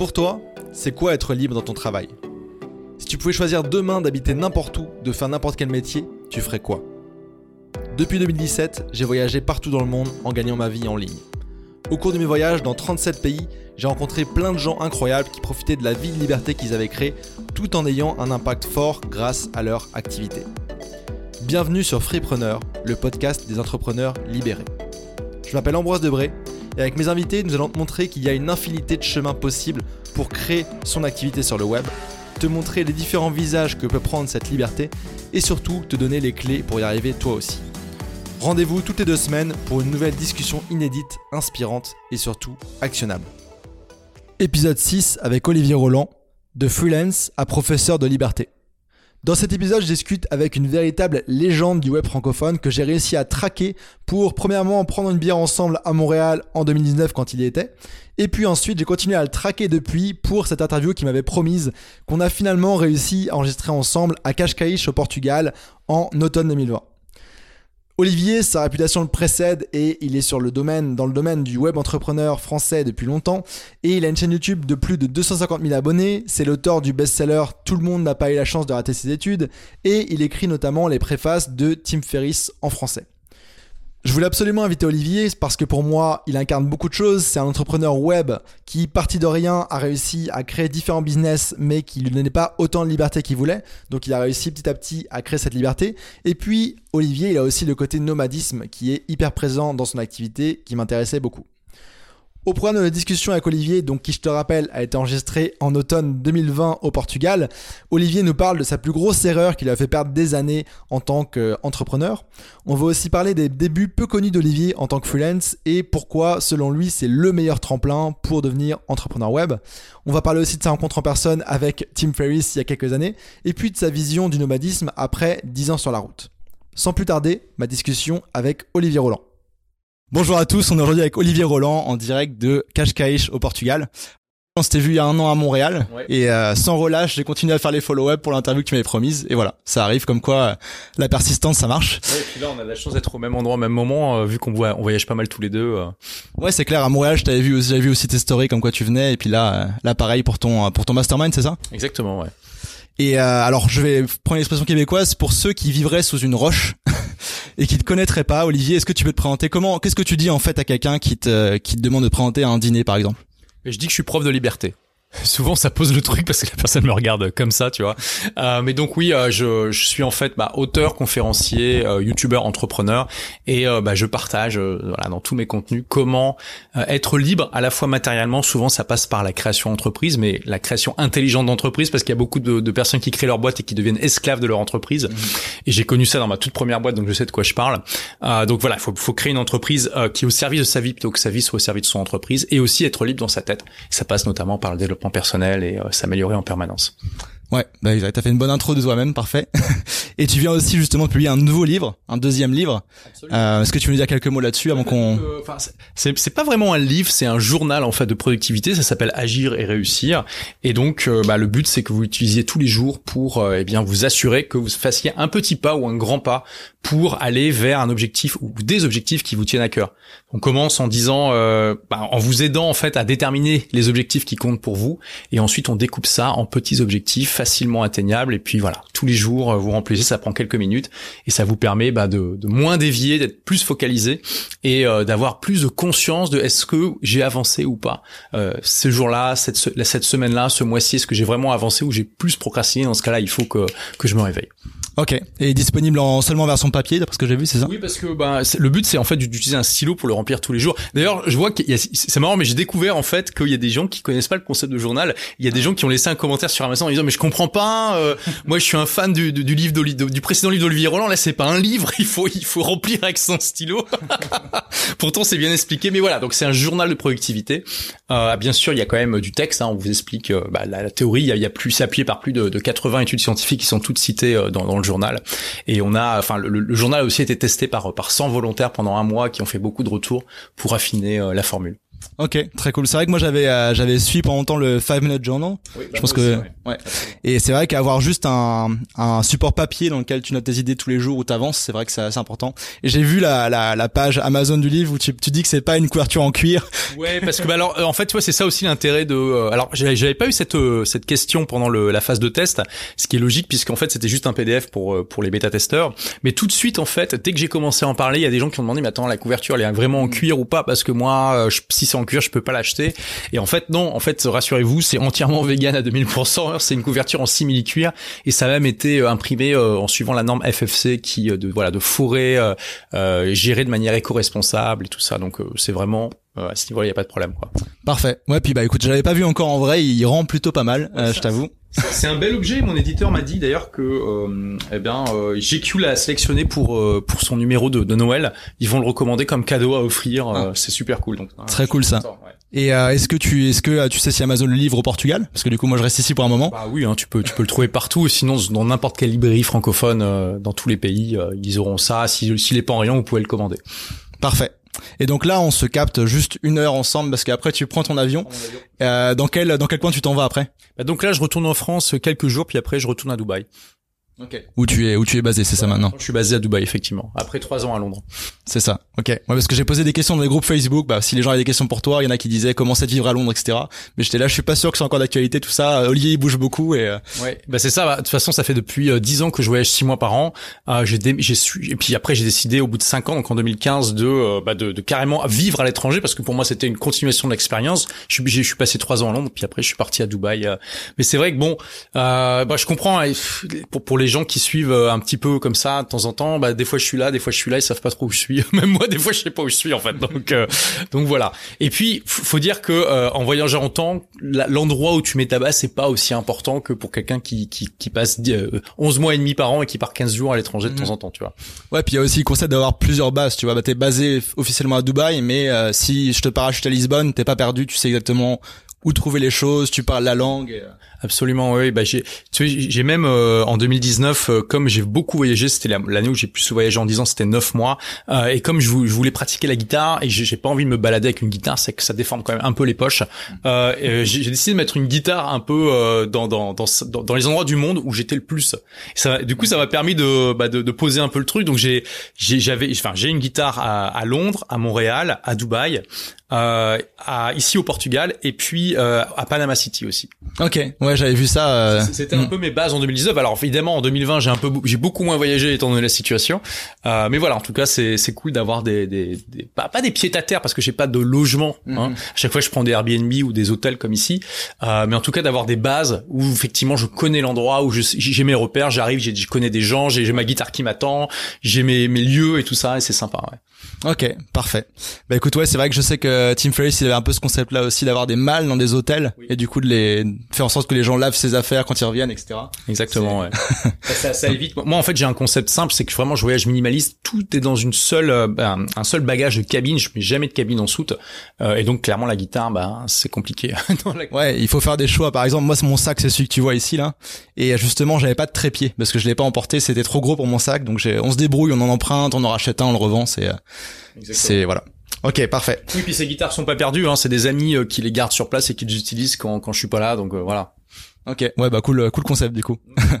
Pour toi, c'est quoi être libre dans ton travail? Si tu pouvais choisir demain d'habiter n'importe où, de faire n'importe quel métier, tu ferais quoi? Depuis 2017, j'ai voyagé partout dans le monde en gagnant ma vie en ligne. Au cours de mes voyages dans 37 pays, j'ai rencontré plein de gens incroyables qui profitaient de la vie de liberté qu'ils avaient créée tout en ayant un impact fort grâce à leur activité. Bienvenue sur Freepreneur, le podcast des entrepreneurs libérés. Je m'appelle Ambroise Debré avec mes invités, nous allons te montrer qu'il y a une infinité de chemins possibles pour créer son activité sur le web, te montrer les différents visages que peut prendre cette liberté et surtout te donner les clés pour y arriver toi aussi. Rendez-vous toutes les deux semaines pour une nouvelle discussion inédite, inspirante et surtout actionnable. Épisode 6 avec Olivier Roland, de freelance à professeur de liberté. Dans cet épisode, je discute avec une véritable légende du web francophone que j'ai réussi à traquer pour premièrement prendre une bière ensemble à Montréal en 2019 quand il y était. Et puis ensuite, j'ai continué à le traquer depuis pour cette interview qui m'avait promise qu'on a finalement réussi à enregistrer ensemble à Cascais au Portugal en automne 2020. Olivier, sa réputation le précède et il est sur le domaine, dans le domaine du web entrepreneur français depuis longtemps. Et il a une chaîne YouTube de plus de 250 000 abonnés. C'est l'auteur du best-seller Tout le monde n'a pas eu la chance de rater ses études. Et il écrit notamment les préfaces de Tim Ferriss en français. Je voulais absolument inviter Olivier parce que pour moi, il incarne beaucoup de choses. C'est un entrepreneur web qui, parti de rien, a réussi à créer différents business, mais qui lui donnait pas autant de liberté qu'il voulait. Donc, il a réussi petit à petit à créer cette liberté. Et puis, Olivier, il a aussi le côté nomadisme qui est hyper présent dans son activité, qui m'intéressait beaucoup. Au programme de la discussion avec Olivier, donc qui je te rappelle a été enregistré en automne 2020 au Portugal, Olivier nous parle de sa plus grosse erreur qui lui a fait perdre des années en tant qu'entrepreneur. On va aussi parler des débuts peu connus d'Olivier en tant que freelance et pourquoi selon lui c'est le meilleur tremplin pour devenir entrepreneur web. On va parler aussi de sa rencontre en personne avec Tim Ferriss il y a quelques années et puis de sa vision du nomadisme après 10 ans sur la route. Sans plus tarder, ma discussion avec Olivier Roland. Bonjour à tous, on est aujourd'hui avec Olivier Roland en direct de Cascais au Portugal. On s'était vu il y a un an à Montréal et euh, sans relâche, j'ai continué à faire les follow-up pour l'interview que tu m'avais promise et voilà, ça arrive comme quoi euh, la persistance ça marche. Ouais, et puis là on a la chance d'être au même endroit au même moment euh, vu qu'on on voyage pas mal tous les deux. Ouais, c'est clair à Montréal, je t'avais vu j'avais vu aussi tes stories comme quoi tu venais et puis là là pareil pour ton pour ton mastermind, c'est ça? Exactement, ouais. Et alors je vais prendre l'expression québécoise pour ceux qui vivraient sous une roche. et qui te connaîtrait pas, Olivier, est-ce que tu peux te présenter? Comment Qu'est-ce que tu dis en fait à quelqu'un qui te qui te demande de te présenter à un dîner par exemple? Je dis que je suis prof de liberté. Souvent, ça pose le truc parce que la personne me regarde comme ça, tu vois. Euh, mais donc oui, euh, je, je, suis en fait bah, auteur, conférencier, euh, youtubeur, entrepreneur, et euh, bah, je partage euh, voilà, dans tous mes contenus comment être libre à la fois matériellement. Souvent, ça passe par la création d'entreprise, mais la création intelligente d'entreprise, parce qu'il y a beaucoup de, de, personnes qui créent leur boîte et qui deviennent esclaves de leur entreprise. Mmh. Et j'ai connu ça dans ma toute première boîte, donc je sais de quoi je parle. donc voilà, il faut, faut créer une entreprise qui est au service de sa vie plutôt que sa vie soit au service de son entreprise, et aussi être libre dans sa tête. ça passe notamment par le développement personnel et euh, s'améliorer en permanence. Ouais, bah, t'as fait une bonne intro de toi-même, parfait. et tu viens aussi justement de publier un nouveau livre, un deuxième livre. Euh, Est-ce que tu veux nous dire quelques mots là-dessus avant qu'on... Euh, c'est pas vraiment un livre, c'est un journal en fait de productivité. Ça s'appelle Agir et réussir. Et donc, euh, bah, le but c'est que vous l'utilisiez tous les jours pour, euh, eh bien, vous assurer que vous fassiez un petit pas ou un grand pas pour aller vers un objectif ou des objectifs qui vous tiennent à cœur. On commence en disant, bah, en vous aidant en fait à déterminer les objectifs qui comptent pour vous, et ensuite on découpe ça en petits objectifs facilement atteignable. Et puis voilà, tous les jours, euh, vous remplissez, ça prend quelques minutes et ça vous permet bah, de, moins dévier, d'être plus focalisé et euh, d'avoir plus de conscience de est-ce que j'ai avancé ou pas. Euh, ce jour-là, cette, cette semaine-là, ce mois-ci, est-ce que j'ai vraiment avancé ou j'ai plus procrastiné? Dans ce cas-là, il faut que, que je me réveille. Ok. Et disponible en seulement version papier, d'après ce que j'ai vu, c'est ça? Oui, parce que bah, le but, c'est en fait d'utiliser un stylo pour le remplir tous les jours. D'ailleurs, je vois a, c'est marrant, mais j'ai découvert en fait qu'il y a des gens qui connaissent pas le concept de journal. Il y a des gens qui ont laissé un commentaire sur Amazon en disant mais je comprends pas. Euh, moi, je suis un fan du, du, du livre du précédent livre d'Olivier Roland. Là, c'est pas un livre. Il faut il faut remplir avec son stylo. Pourtant, c'est bien expliqué. Mais voilà, donc c'est un journal de productivité. Euh, bien sûr, il y a quand même du texte. Hein, on vous explique euh, bah, la, théorie. Il y a, plus, appuyé par plus de, de 80 études scientifiques qui sont toutes citées euh, dans, le journal. Et on a, enfin, le, journal a aussi été testé par par 100 volontaires pendant un mois qui ont fait beaucoup de retours pour affiner euh, la formule. Ok, très cool. C'est vrai que moi j'avais euh, j'avais suivi pendant longtemps le 5 Minute Journal. Oui, je pense que ouais. Et c'est vrai qu'avoir juste un, un support papier dans lequel tu notes tes idées tous les jours où t'avances, c'est vrai que c'est assez important. Et j'ai vu la, la, la page Amazon du livre où tu, tu dis que c'est pas une couverture en cuir. Ouais, parce que bah alors en fait tu vois c'est ça aussi l'intérêt de euh, alors j'avais pas eu cette euh, cette question pendant le, la phase de test, ce qui est logique puisqu'en fait c'était juste un PDF pour euh, pour les bêta testeurs, mais tout de suite en fait dès que j'ai commencé à en parler, il y a des gens qui ont demandé mais attends la couverture elle est vraiment en mm. cuir ou pas? Parce que moi si c'est en cuir, je peux pas l'acheter. Et en fait, non, en fait, rassurez-vous, c'est entièrement vegan à 2000%. C'est une couverture en simili cuir et ça a même été euh, imprimé euh, en suivant la norme FFC qui euh, de voilà de fourrer euh, géré de manière éco-responsable et tout ça. Donc c'est vraiment à ce niveau-là, il y a pas de problème quoi. Parfait. Ouais, puis bah écoute, je l'avais pas vu encore en vrai, il rend plutôt pas mal, je t'avoue. C'est un bel objet. Mon éditeur m'a dit d'ailleurs que euh, eh bien euh, GQ l'a sélectionné pour euh, pour son numéro de, de, Noël. Ils vont le recommander comme cadeau à offrir. Ah. C'est super cool. Donc très cool ça. Et est-ce que tu est-ce que tu sais si Amazon le livre au Portugal? Parce que du coup moi je reste ici pour un moment. Bah oui, hein, tu peux tu peux le trouver partout. Sinon dans n'importe quelle librairie francophone dans tous les pays, ils auront ça. S'il si, est pas en rayon, vous pouvez le commander. Parfait. Et donc là, on se capte juste une heure ensemble parce qu'après tu prends ton avion. Euh, dans quel dans quel point tu t'en vas après? Bah Donc là, je retourne en France quelques jours, puis après je retourne à Dubaï. Okay. Où tu es, où tu es basé, c'est ça maintenant Je suis basé à Dubaï, effectivement. Après trois ans à Londres. C'est ça. Ok. Ouais, parce que j'ai posé des questions dans les groupes Facebook. Bah, si les gens avaient des questions pour toi, il y en a qui disaient comment c'est de vivre à Londres, etc. Mais j'étais là, je suis pas sûr que c'est encore d'actualité tout ça. Olivier il bouge beaucoup et. Euh, ouais. Bah c'est ça. Bah, de toute façon, ça fait depuis euh, dix ans que je voyage six mois par an. Euh, j'ai, j'ai su... et puis après j'ai décidé au bout de cinq ans, donc en 2015, de, euh, bah, de, de carrément vivre à l'étranger parce que pour moi c'était une continuation de l'expérience. Je suis, je suis passé trois ans à Londres, puis après je suis parti à Dubaï. Mais c'est vrai que bon, bah je comprends hein, pour pour les gens qui suivent un petit peu comme ça de temps en temps. Bah des fois je suis là, des fois je suis là, ils savent pas trop où je suis. Même moi des fois je sais pas où je suis en fait. Donc euh, donc voilà. Et puis faut dire que euh, en voyageant en temps, l'endroit où tu mets ta base c'est pas aussi important que pour quelqu'un qui qui, qui passe 11 euh, mois et demi par an et qui part 15 jours à l'étranger de temps mhm. en temps, tu vois. Ouais, puis il y a aussi le concept d'avoir plusieurs bases, tu vois. Bah t'es basé officiellement à Dubaï, mais si je te parachute à Lisbonne, t'es pas perdu, tu sais exactement où trouver les choses, tu parles la langue. Absolument, oui. Bah j'ai, tu sais, j'ai même euh, en 2019, euh, comme j'ai beaucoup voyagé, c'était l'année où j'ai plus voyagé en 10 ans, c'était 9 mois. Euh, et comme je, voulais pratiquer la guitare et j'ai pas envie de me balader avec une guitare, c'est que ça déforme quand même un peu les poches. j'ai décidé de mettre une guitare un peu dans, dans, dans, dans, les endroits du monde où j'étais le plus. Ça, du coup, ça m'a permis de, bah, de, de poser un peu le truc. Donc j'ai, j'avais, enfin, j'ai une guitare à, à Londres, à Montréal, à Dubaï, euh, à, ici au Portugal et puis euh, à Panama City aussi. Ok, j'avais vu ça. Euh... C'était un mm. peu mes bases en 2019. Alors évidemment en 2020 j'ai un peu j'ai beaucoup moins voyagé étant donné la situation. Euh, mais voilà, en tout cas c'est c'est cool d'avoir des, des, des, pas pas des pieds à terre parce que j'ai pas de logement. Hein. Mm-hmm. À chaque fois je prends des Airbnb ou des hôtels comme ici. Euh, mais en tout cas d'avoir des bases où effectivement je connais l'endroit où j'ai mes repères, j'arrive, je connais des gens, j'ai ma guitare qui m'attend, j'ai mes mes lieux et tout ça et c'est sympa. Ouais. Ok, parfait. Bah écoute, ouais, c'est vrai que je sais que Tim Ferriss il avait un peu ce concept-là aussi d'avoir des mâles dans des hôtels et du coup de les faire en sorte que les gens lavent ses affaires quand ils reviennent, etc. Exactement. Ouais. ça, ça, évite. Moi, en fait, j'ai un concept simple, c'est que vraiment je voyage minimaliste. Tout est dans une seule, euh, ben, un seul bagage de cabine. Je mets jamais de cabine en soute. Euh, et donc clairement la guitare, bah c'est compliqué. Ouais, il faut faire des choix. Par exemple, moi, mon sac, c'est celui que tu vois ici là. Et justement, j'avais pas de trépied parce que je l'ai pas emporté. C'était trop gros pour mon sac. Donc on se débrouille, on en emprunte, on en rachète un, on le revend. C'est euh, c'est voilà. Ok, parfait. Oui, puis ces guitares sont pas perdues. Hein. C'est des amis euh, qui les gardent sur place et qui les utilisent quand, quand je suis pas là. Donc euh, voilà. Ok, ouais bah cool, cool concept du coup.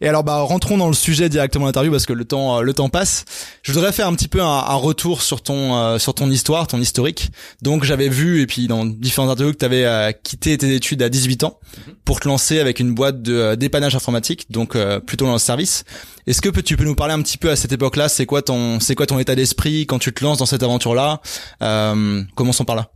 Et alors bah rentrons dans le sujet directement l'interview parce que le temps, euh, le temps passe. Je voudrais faire un petit peu un, un retour sur ton, sur ton histoire, ton historique. Donc j'avais vu et puis dans différentes interviews que tu avais quitté tes études à 18 ans mhm. pour te lancer avec une boîte de dépannage informatique, donc plutôt dans le service. Est-ce que tu peux nous parler un petit peu à cette époque-là? C'est quoi ton c'est quoi ton état d'esprit quand tu te lances dans cette aventure-là? Euh, Commençons par là.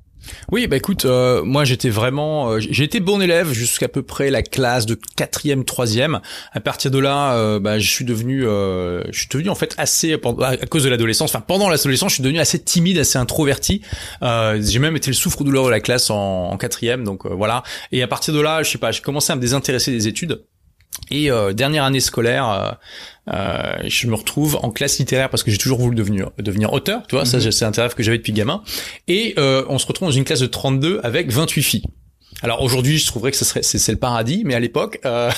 Oui, bah écoute, euh, moi j'étais vraiment, euh, j'ai été bon élève jusqu'à peu près la classe de quatrième, troisième. À partir de là, euh, bah, je suis devenu, je suis devenu en fait assez à cause de l'adolescence. Enfin, pendant l'adolescence, je suis devenu assez timide, assez introverti. j'ai même été le souffre-douleur de la classe en, en quatrième, donc voilà. Et à partir de là, je sais pas, j'ai commencé à me désintéresser des études. Et euh, dernière année scolaire, euh, euh, je me retrouve en classe littéraire parce que j'ai toujours voulu devenir devenir auteur, tu vois, ça mhm. c'est un rêve que j'avais depuis gamin. Et on se retrouve dans une classe de 32 avec 28 filles. Alors aujourd'hui, je trouverais que ce serait c'est le paradis, mais à l'époque, euh,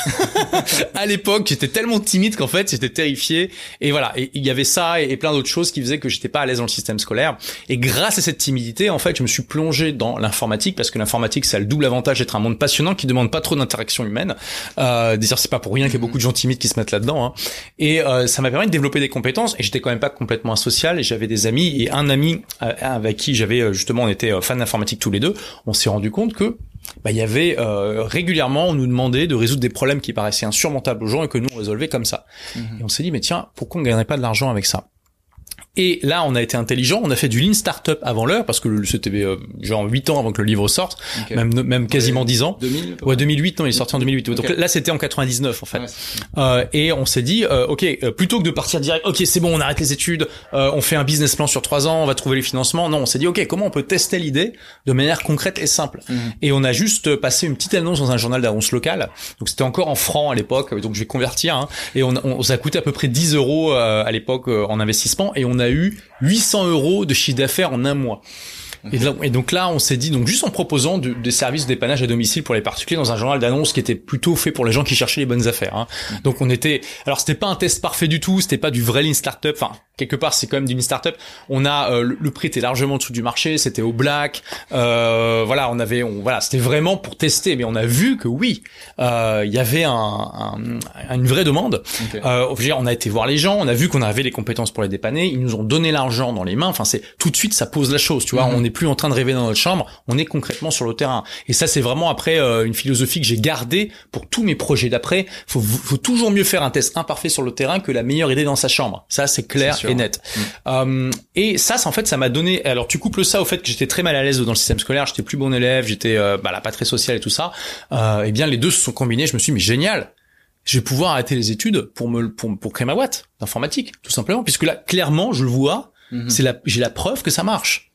à l'époque, j'étais tellement timide qu'en fait, j'étais terrifié. Et voilà, et il y avait ça et, plein d'autres choses qui faisaient que j'étais pas à l'aise dans le système scolaire. Et grâce à cette timidité, en fait, je me suis plongé dans l'informatique parce que l'informatique, ça a le double avantage d'être un monde passionnant qui demande pas trop d'interaction humaine. Euh, D'ailleurs, c'est pas pour rien qu'il y a beaucoup de gens timides qui se mettent là-dedans. Hein. Et euh, ça m'a permis de développer des compétences. Et j'étais quand même pas complètement asocial. Et j'avais des amis et un ami euh, avec qui j'avais euh, justement, on était fan d'informatique tous les deux. On s'est rendu compte que bah, il y avait euh, régulièrement, on nous demandait de résoudre des problèmes qui paraissaient insurmontables aux gens et que nous on résolvait comme ça. Mhm. Et on s'est dit mais tiens, pourquoi on gagnerait pas de l'argent avec ça? Et là, on a été intelligent, on a fait du lean startup avant l'heure parce que c'était euh, genre 8 ans avant que le livre sorte, même même quasiment 10 ans. 2000 Ouais, 2008, non, il est sorti en 2008. Donc là, c'était en 99 en fait. euh, et on s'est dit euh, OK, euh, plutôt que de partir direct, OK, c'est bon, on arrête les études, on fait un business plan sur 3 ans, on va trouver les financements. Non, on s'est dit OK, comment on peut tester l'idée de manière concrète et simple? Mhm. Et on a juste passé une petite annonce dans un journal d'annonce local. Donc c'était encore en francs à l'époque, donc je vais convertir hein, et on, on, ça a coûté à peu près 10 euros à l'époque en investissement et on a eu 800 euros de chiffre d'affaires en un mois. Et, donc là, on s'est dit, donc juste en proposant des services dépannage à domicile pour les particuliers dans un journal d'annonces qui était plutôt fait pour les gens qui cherchaient les bonnes affaires. Hein. Donc on était, alors c'était pas un test parfait du tout, c'était pas du vrai lean startup. Enfin, quelque part, c'est quand même du lean startup. On a euh, le, prix était largement en dessous du marché, c'était au black. Euh, voilà, on avait, on, voilà, c'était vraiment pour tester, mais on a vu que oui, euh, il y avait un, un, une vraie demande. Euh, on a été voir les gens, on a vu qu'on avait les compétences pour les dépanner, ils nous ont donné l'argent dans les mains. Enfin, c'est tout de suite, ça pose la chose. Tu vois, mhm. on est plus en train de rêver dans notre chambre, on est concrètement sur le terrain. Et ça, c'est vraiment après euh, une philosophie que j'ai gardée pour tous mes projets d'après. Faut, faut toujours mieux faire un test imparfait sur le terrain que la meilleure idée dans sa chambre. Ça, c'est clair et net. Mm. Euh, et ça, en fait, ça m'a donné. Alors, tu couples ça au fait que j'étais très mal à l'aise dans le système scolaire, j'étais plus bon élève, j'étais euh, bah, là, pas très social et tout ça. Euh, et eh bien, les deux se sont combinés. Je me suis dit, mais génial je vais pouvoir arrêter les études pour me pour, pour créer ma boîte d'informatique tout simplement puisque là clairement je le vois mm-hmm. c'est la j'ai la preuve que ça marche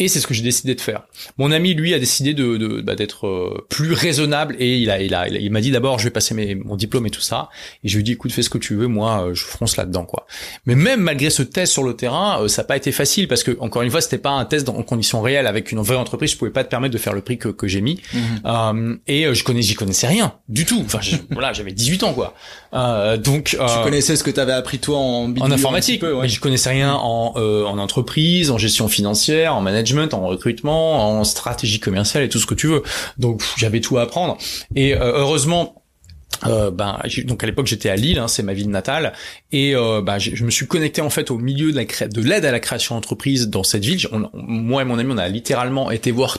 et c'est ce que j'ai décidé de faire. Mon ami, lui, a décidé de, de bah, d'être euh, plus raisonnable et il a, il a, il m'a dit d'abord, je vais passer mes, mon diplôme et tout ça. Et je lui ai dit, écoute, fais ce que tu veux, moi, euh, je fronce là-dedans, quoi. Mais même malgré ce test sur le terrain, euh, ça n'a pas été facile parce que encore une fois, c'était pas un test en conditions réelles avec une vraie entreprise. Je pouvais pas te permettre de faire le prix que, que j'ai mis. Mhm. et je connais, j'y connaissais rien du tout. Enfin, voilà, j'avais 18 ans, quoi. donc, tu connaissais ce que tu avais appris toi en, en informatique, peu, ouais. mais je connaissais rien en, en entreprise, en gestion financière, en management en recrutement, en stratégie commerciale et tout ce que tu veux. Donc j'avais tout à apprendre. Et euh, heureusement, euh, ben donc à l'époque j'étais à Lille, hein, c'est ma ville natale, et euh, ben, je me suis connecté en fait au milieu de l'aide à la création d'entreprise dans cette ville. moi et mon ami on a littéralement été voir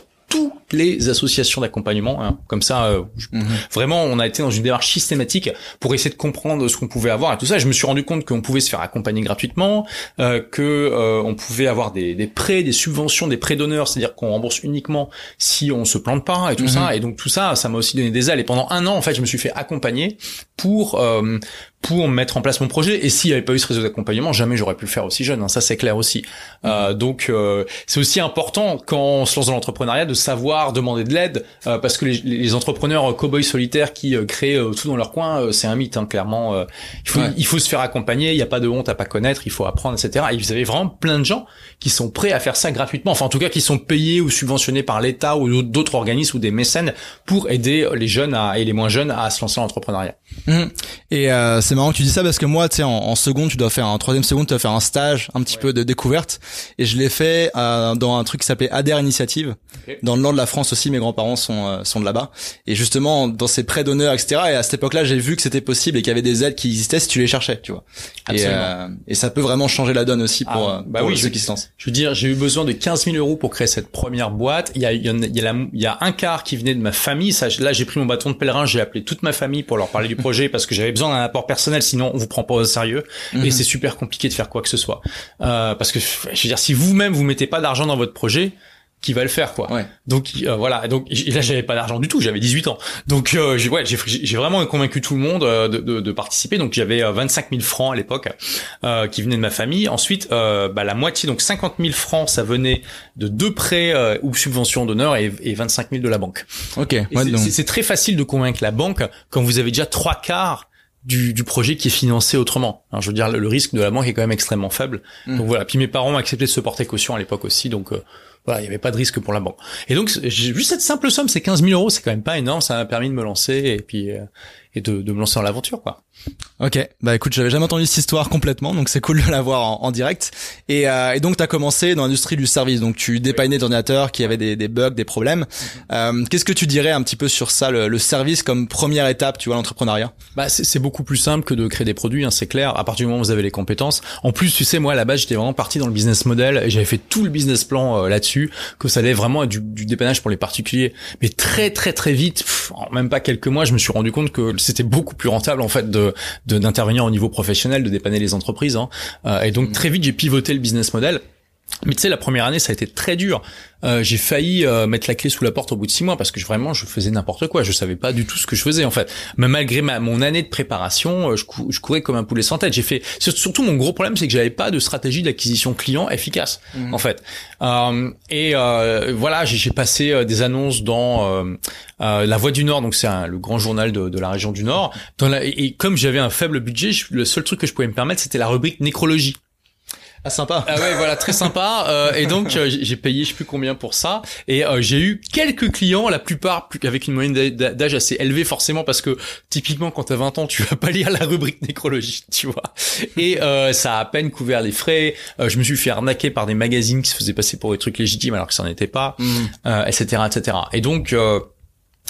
les associations d'accompagnement. Hein. Comme ça, euh, mhm. vraiment, on a été dans une démarche systématique pour essayer de comprendre ce qu'on pouvait avoir et tout ça. Je me suis rendu compte qu'on pouvait se faire accompagner gratuitement, euh, que euh, on pouvait avoir des, des, prêts, des subventions, des prêts d'honneur, c'est-à-dire qu'on rembourse uniquement si on se plante pas et tout mhm. ça. Et donc tout ça, ça m'a aussi donné des ailes. Et pendant un an, en fait, je me suis fait accompagner pour euh, pour mettre en place mon projet. Et s'il n'y avait pas eu ce réseau d'accompagnement, jamais j'aurais pu le faire aussi jeune. Hein. Ça, c'est clair aussi. Euh, donc, euh, c'est aussi important quand on se lance dans l'entrepreneuriat de savoir demander de l'aide, euh, parce que les, les entrepreneurs cow-boys solitaires qui euh, créent euh, tout dans leur coin, c'est un mythe. Hein, clairement, il faut il faut se faire accompagner. Il n'y a pas de honte à pas connaître. Il faut apprendre, etc. Et vous avez vraiment plein de gens qui sont prêts à faire ça gratuitement. Enfin, en tout cas, qui sont payés ou subventionnés par l'État ou d'autres organismes ou des mécènes pour aider les jeunes à, et les moins jeunes à se lancer dans l'entrepreneuriat. Mmh. Et euh, c'est marrant que tu dis ça parce que moi, tu sais, en, en, seconde, tu dois faire un troisième seconde, tu dois faire un stage, un petit peu de découverte. Et je l'ai fait euh, dans un truc qui s'appelait Ader Initiative. Dans le nord de la France aussi, mes grands-parents sont euh, sont de là-bas. Et justement, dans ces prêts d'honneur, etc. Et à cette époque-là, j'ai vu que c'était possible et qu'il y avait des aides qui existaient si tu les cherchais, tu vois. Et, euh, et, ça peut vraiment changer la donne aussi pour, ah, bah oui, ceux qui se lancent. Je veux dire, j'ai eu besoin de 15 000 euros pour créer cette première boîte. Il y a il y a, il y a, il y a un quart qui venait de ma famille. Ça, là, j'ai pris mon bâton de pèlerin, j'ai appelé toute ma famille pour leur parler du projet parce que j'avais besoin d'un apport personnel, sinon on vous prend pas au sérieux. Et mhm. c'est super compliqué de faire quoi que ce soit. Euh, parce que je veux dire, si vous-même vous mettez pas d'argent dans votre projet, qui va le faire quoi. Donc euh, voilà, donc là j'avais pas d'argent du tout, j'avais 18 ans. Donc euh, j'ai ouais, j'ai vraiment convaincu tout le monde euh, de, de, de, participer. Donc j'avais 25 000 francs à l'époque qui venaient de ma famille. Ensuite, bah, la moitié, donc 50 000 francs, ça venait de deux prêts ou subventions d'honneur et, et 25 000 de la banque. Ok. c'est très facile de convaincre la banque quand vous avez déjà trois quarts du, du, projet qui est financé autrement. je veux dire, le, risque de la banque est quand même extrêmement faible. Mmh. Donc voilà. Puis mes parents ont accepté de se porter caution à l'époque aussi, donc voilà, il y avait pas de risque pour la banque. Et donc, vu cette simple somme, c'est 15 000 euros, c'est quand même pas énorme, ça m'a permis de me lancer et puis euh, et de, de me lancer dans l'aventure, quoi. Ok, bah écoute, j'avais jamais entendu cette histoire complètement, donc c'est cool de la voir en, en direct. Et, euh, et donc tu as commencé dans l'industrie du service, donc tu dépannais d'ordinateurs qui avaient des, des, bugs, des problèmes. Euh, Qu'est-ce que tu dirais un petit peu sur ça, le, le service comme première étape, tu vois, l'entrepreneuriat? Bah c'est beaucoup plus simple que de créer des produits, hein, c'est clair. À partir du moment où vous avez les compétences. En plus, tu sais, moi à la base, j'étais vraiment parti dans le business model et j'avais fait tout le business plan euh, là-dessus, que ça allait vraiment être du, du, dépannage pour les particuliers. Mais très très très vite, en même pas quelques mois, je me suis rendu compte que c'était beaucoup plus rentable en fait de d'intervenir au niveau professionnel, de dépanner les entreprises. Hein. Euh, et donc mmh. très vite, j'ai pivoté le business model. Mais tu sais, la première année, ça a été très dur. Euh, j'ai failli euh, mettre la clé sous la porte au bout de six mois parce que je, vraiment, je faisais n'importe quoi. Je savais pas du tout ce que je faisais en fait. Mais malgré ma, mon année de préparation, euh, je, cou je, courais comme un poulet sans tête. J'ai fait. Surtout, mon gros problème, c'est que j'avais pas de stratégie d'acquisition client efficace mmh. en fait. Euh, et voilà, j'ai passé des annonces dans La Voix du Nord, donc c'est le grand journal de, de, la région du Nord. Dans la, et comme j'avais un faible budget, je, le seul truc que je pouvais me permettre, c'était la rubrique nécrologie. Ah sympa. Ah ouais voilà très sympa. Euh, et donc euh, j'ai payé je sais plus combien pour ça. Et euh, j'ai eu quelques clients la plupart avec une moyenne d'âge assez élevée forcément parce que typiquement quand t'as 20 ans tu vas pas lire la rubrique nécrologie tu vois. Et euh, ça a à peine couvert les frais. Euh, je me suis fait arnaquer par des magazines qui se faisaient passer pour des trucs légitimes alors que ça n'en était pas etc mm. etc et donc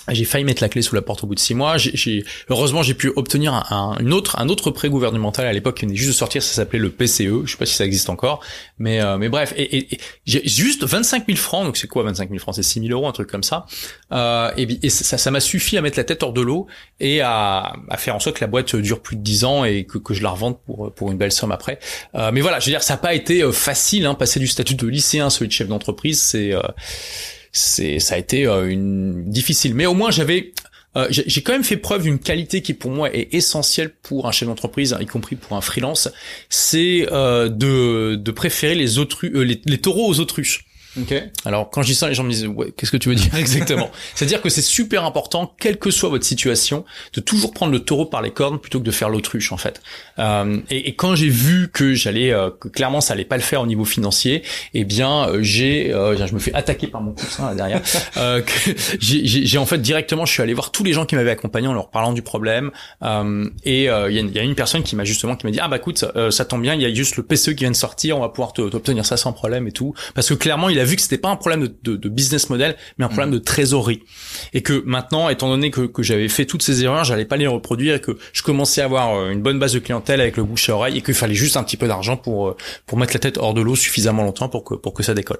j'ai failli mettre la clé sous la porte au bout de six mois. J'ai, heureusement, j'ai pu obtenir un, un, autre, un autre prêt gouvernemental à l'époque qui venait juste de sortir. Ça s'appelait le PCE. Je sais pas si ça existe encore, mais euh, mais bref. Et, et, j'ai juste 25 000 francs. Donc c'est quoi 25 000 francs? C'est 6 000 euros, un truc comme ça. Euh, et, et, ça, ça m'a suffi à mettre la tête hors de l'eau et à, à, faire en sorte que la boîte dure plus de 10 ans et que, que je la revende pour pour une belle somme après. Euh, mais voilà, je veux dire, ça n'a pas été euh, facile. Hein, passer du statut de lycéen à celui de chef d'entreprise, c'est euh, c'est ça a été euh, une difficile. Mais au moins j'avais euh, j'ai quand même fait preuve d'une qualité qui pour moi est essentielle pour un chef d'entreprise, y compris pour un freelance, c'est euh, de, de préférer les, euh, les, taureaux aux autruches. Okay. Alors quand je dis ça, les gens me disent ouais, qu'est-ce que tu veux dire? Exactement C'est-à-dire que c'est super important, quelle que soit votre situation, de toujours prendre le taureau par les cornes plutôt que de faire l'autruche en fait. Euh, et, et, quand j'ai vu que j'allais, euh, que clairement ça allait pas le faire au niveau financier, eh bien euh, j'ai, euh, je me fais attaquer par mon coussin là derrière. Euh, j'ai en fait directement, je suis allé voir tous les gens qui m'avaient accompagné en leur parlant du problème. et il y, y, a une personne qui m'a justement qui m'a dit ah bah écoute ça tombe bien, il y a juste le PCE qui vient de sortir, on va pouvoir t'obtenir ça sans problème et tout, parce que clairement il a vu que c'était pas un problème de, de, business model, mais un problème mm. de trésorerie. Et que maintenant, étant donné que, que j'avais fait toutes ces erreurs, j'allais pas les reproduire et que je commençais à avoir euh, une bonne base de clientèle avec le bouche à oreille et qu'il fallait juste un petit peu d'argent pour euh, pour mettre la tête hors de l'eau suffisamment longtemps pour que pour que ça décolle.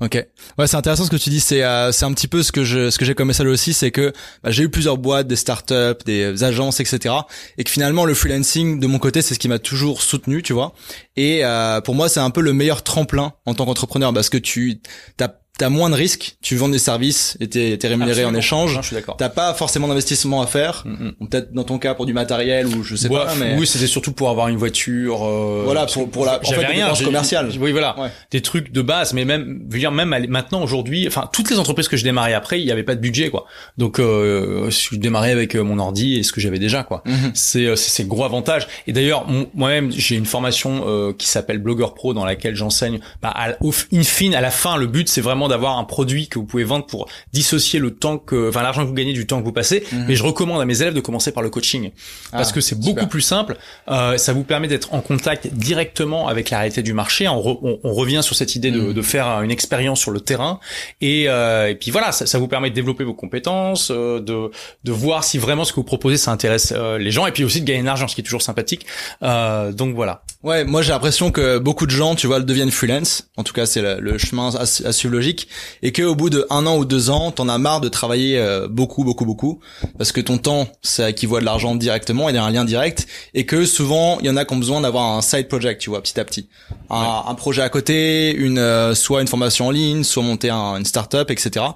Ok. Ouais, c'est intéressant ce que tu dis. C'est euh, c'est un petit peu ce que je ce que j'ai comme message aussi, c'est que bah, j'ai eu plusieurs boîtes, des startups, des agences, etc. Et que finalement le freelancing de mon côté, c'est ce qui m'a toujours soutenu, tu vois. Et euh, pour moi, c'est un peu le meilleur tremplin en tant qu'entrepreneur parce que tu t'as t'as moins de risques, tu vends des services et t'es, es rémunéré en échange. Non, je suis d'accord. T'as pas forcément d'investissement à faire. Mm, mm. Peut-être dans ton cas pour du matériel ou je sais pas. Mais... Oui, c'était surtout pour avoir une voiture. Euh... Voilà, pour, pour la. J'avais rien. commercial. Oui, voilà. Des trucs de base, mais même, veux dire, même maintenant aujourd'hui, enfin, toutes les entreprises que je démarrais après, il y avait pas de budget, quoi. Donc, euh, je démarrais avec euh, mon ordi et ce que j'avais déjà, quoi. Mm-hmm. C'est, c'est, le gros avantage. Et d'ailleurs, moi-même, j'ai une formation euh, qui s'appelle Blogger Pro dans laquelle j'enseigne. Bah, à, au in fine, à la fin, le but, c'est vraiment d'avoir un produit que vous pouvez vendre pour dissocier le temps que, enfin l'argent que vous gagnez du temps que vous passez. Mhm. Mais je recommande à mes élèves de commencer par le coaching parce ah, que c'est beaucoup plus simple. Euh, ça vous permet d'être en contact directement avec la réalité du marché. On, on, revient sur cette idée de, mhm. de, faire une expérience sur le terrain et, euh, et puis voilà, ça, ça, vous permet de développer vos compétences, euh, de, de voir si vraiment ce que vous proposez ça intéresse euh, les gens et puis aussi de gagner de l'argent, ce qui est toujours sympathique. Euh, donc voilà. Ouais, moi j'ai l'impression que beaucoup de gens, tu vois, deviennent freelance. En tout cas, c'est le, le, chemin à, à suivre logique et que au bout de un an ou deux ans, t'en as marre de travailler euh, beaucoup, beaucoup, beaucoup, parce que ton temps, ça équivaut à de l'argent directement, il y a un lien direct, et que souvent, il y en a qui ont besoin d'avoir un side project, tu vois, petit à petit, un, un projet à côté, une euh, soit une formation en ligne, soit monter un, une startup, etc.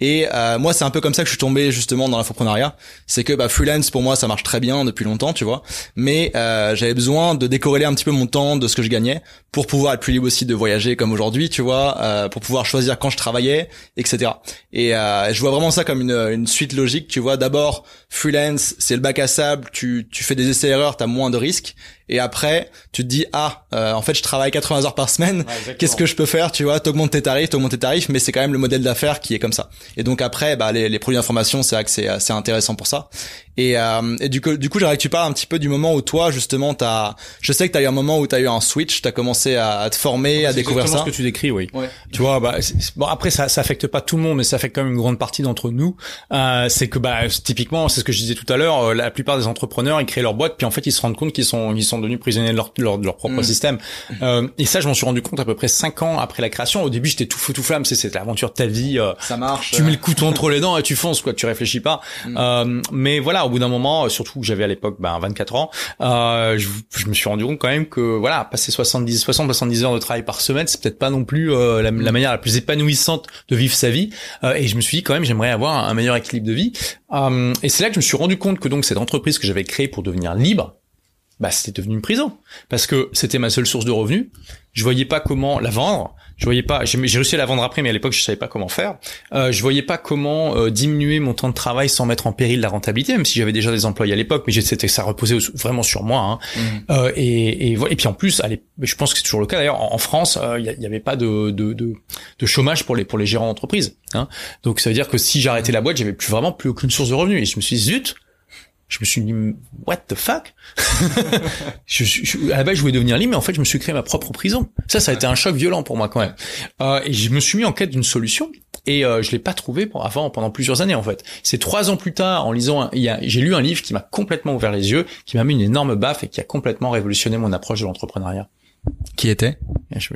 Et euh, moi, c'est un peu comme ça que je suis tombé justement dans l'infoprenariat, c'est que bah, freelance pour moi, ça marche très bien depuis longtemps, tu vois, mais j'avais besoin de décorréler un petit peu mon temps de ce que je gagnais pour pouvoir être plus libre aussi de voyager comme aujourd'hui, tu vois, pour pouvoir choisir quand je travaillais, etc. Et euh, je vois vraiment ça comme une, suite logique. Tu vois, d'abord freelance, c'est le bac à sable, tu tu fais des essais erreurs, t'as moins de risques. Et après, tu te dis ah, euh, en fait, je travaille 80 heures par semaine. Qu'est-ce que je peux faire Tu vois, t'augmentes tes tarifs, t'augmentes tes tarifs, mais c'est quand même le modèle d'affaires qui est comme ça. Et donc après, bah les, les produits d'information, c'est vrai que c'est c'est intéressant pour ça. Et, euh, et du coup, du coup, j'aimerais que tu parles un petit peu du moment où toi, justement, t'as. Je sais que t'as eu un moment où t'as eu un switch, t'as commencé à, à, te former, à découvrir ça. ce que tu décris, oui. Ouais. Tu vois, bah bon après ça, ça affecte pas tout le monde, mais ça affecte quand même une grande partie d'entre nous. Euh, c'est que bah typiquement, c'est ce que je disais tout à l'heure, euh, la plupart des entrepreneurs, ils créent leur boîte, puis en fait, ils se rendent compte qu'ils sont ils sont devenus prisonniers de leur leur, de leur propre mm. système. Euh, et ça, je m'en suis rendu compte à peu près cinq ans après la création. Au début, j'étais tout feu tout flamme, c'est cette l'aventure de ta vie. Euh, ça marche. Tu mets le couteau entre les dents et tu fonces quoi, tu réfléchis pas. Mm. Euh, mais voilà, au bout d'un moment surtout que j'avais à l'époque ben 24 ans, je, je, me suis rendu compte quand même que voilà, passer 70 60 70 heures de travail par semaine, c'est peut-être pas non plus la, la, manière la plus épanouissante de vivre sa vie et je me suis dit quand même j'aimerais avoir un meilleur équilibre de vie. Et c'est là que je me suis rendu compte que donc cette entreprise que j'avais créée pour devenir libre, bah c'était devenu une prison parce que c'était ma seule source de revenus. Je voyais pas comment la vendre. Je voyais pas. J'ai réussi à la vendre après, mais à l'époque je savais pas comment faire. Euh, je voyais pas comment euh, diminuer mon temps de travail sans mettre en péril la rentabilité, même si j'avais déjà des employés à l'époque, mais c'était ça reposait vraiment sur moi. Hein. Mmh. Euh, et, et, et, puis en plus, allez, je pense que c'est toujours le cas d'ailleurs. En, France, euh, il n'y avait pas de, de, de, de, chômage pour les pour les gérants d'entreprise. Hein. Donc ça veut dire que si j'arrêtais la boîte, j'avais plus vraiment plus aucune source de revenus. Et je me suis dit zut je me suis dit what the fuck? Je, je, à la base je voulais devenir libre mais en fait je me suis créé ma propre prison. Ça ça a été un choc violent pour moi quand même. Euh, et je me suis mis en quête d'une solution et euh, je l'ai pas trouvé pour, avant pendant plusieurs années en fait. C'est trois ans plus tard en lisant j'ai lu un livre qui m'a complètement ouvert les yeux qui m'a mis une énorme baffe et qui a complètement révolutionné mon approche de l'entrepreneuriat qui était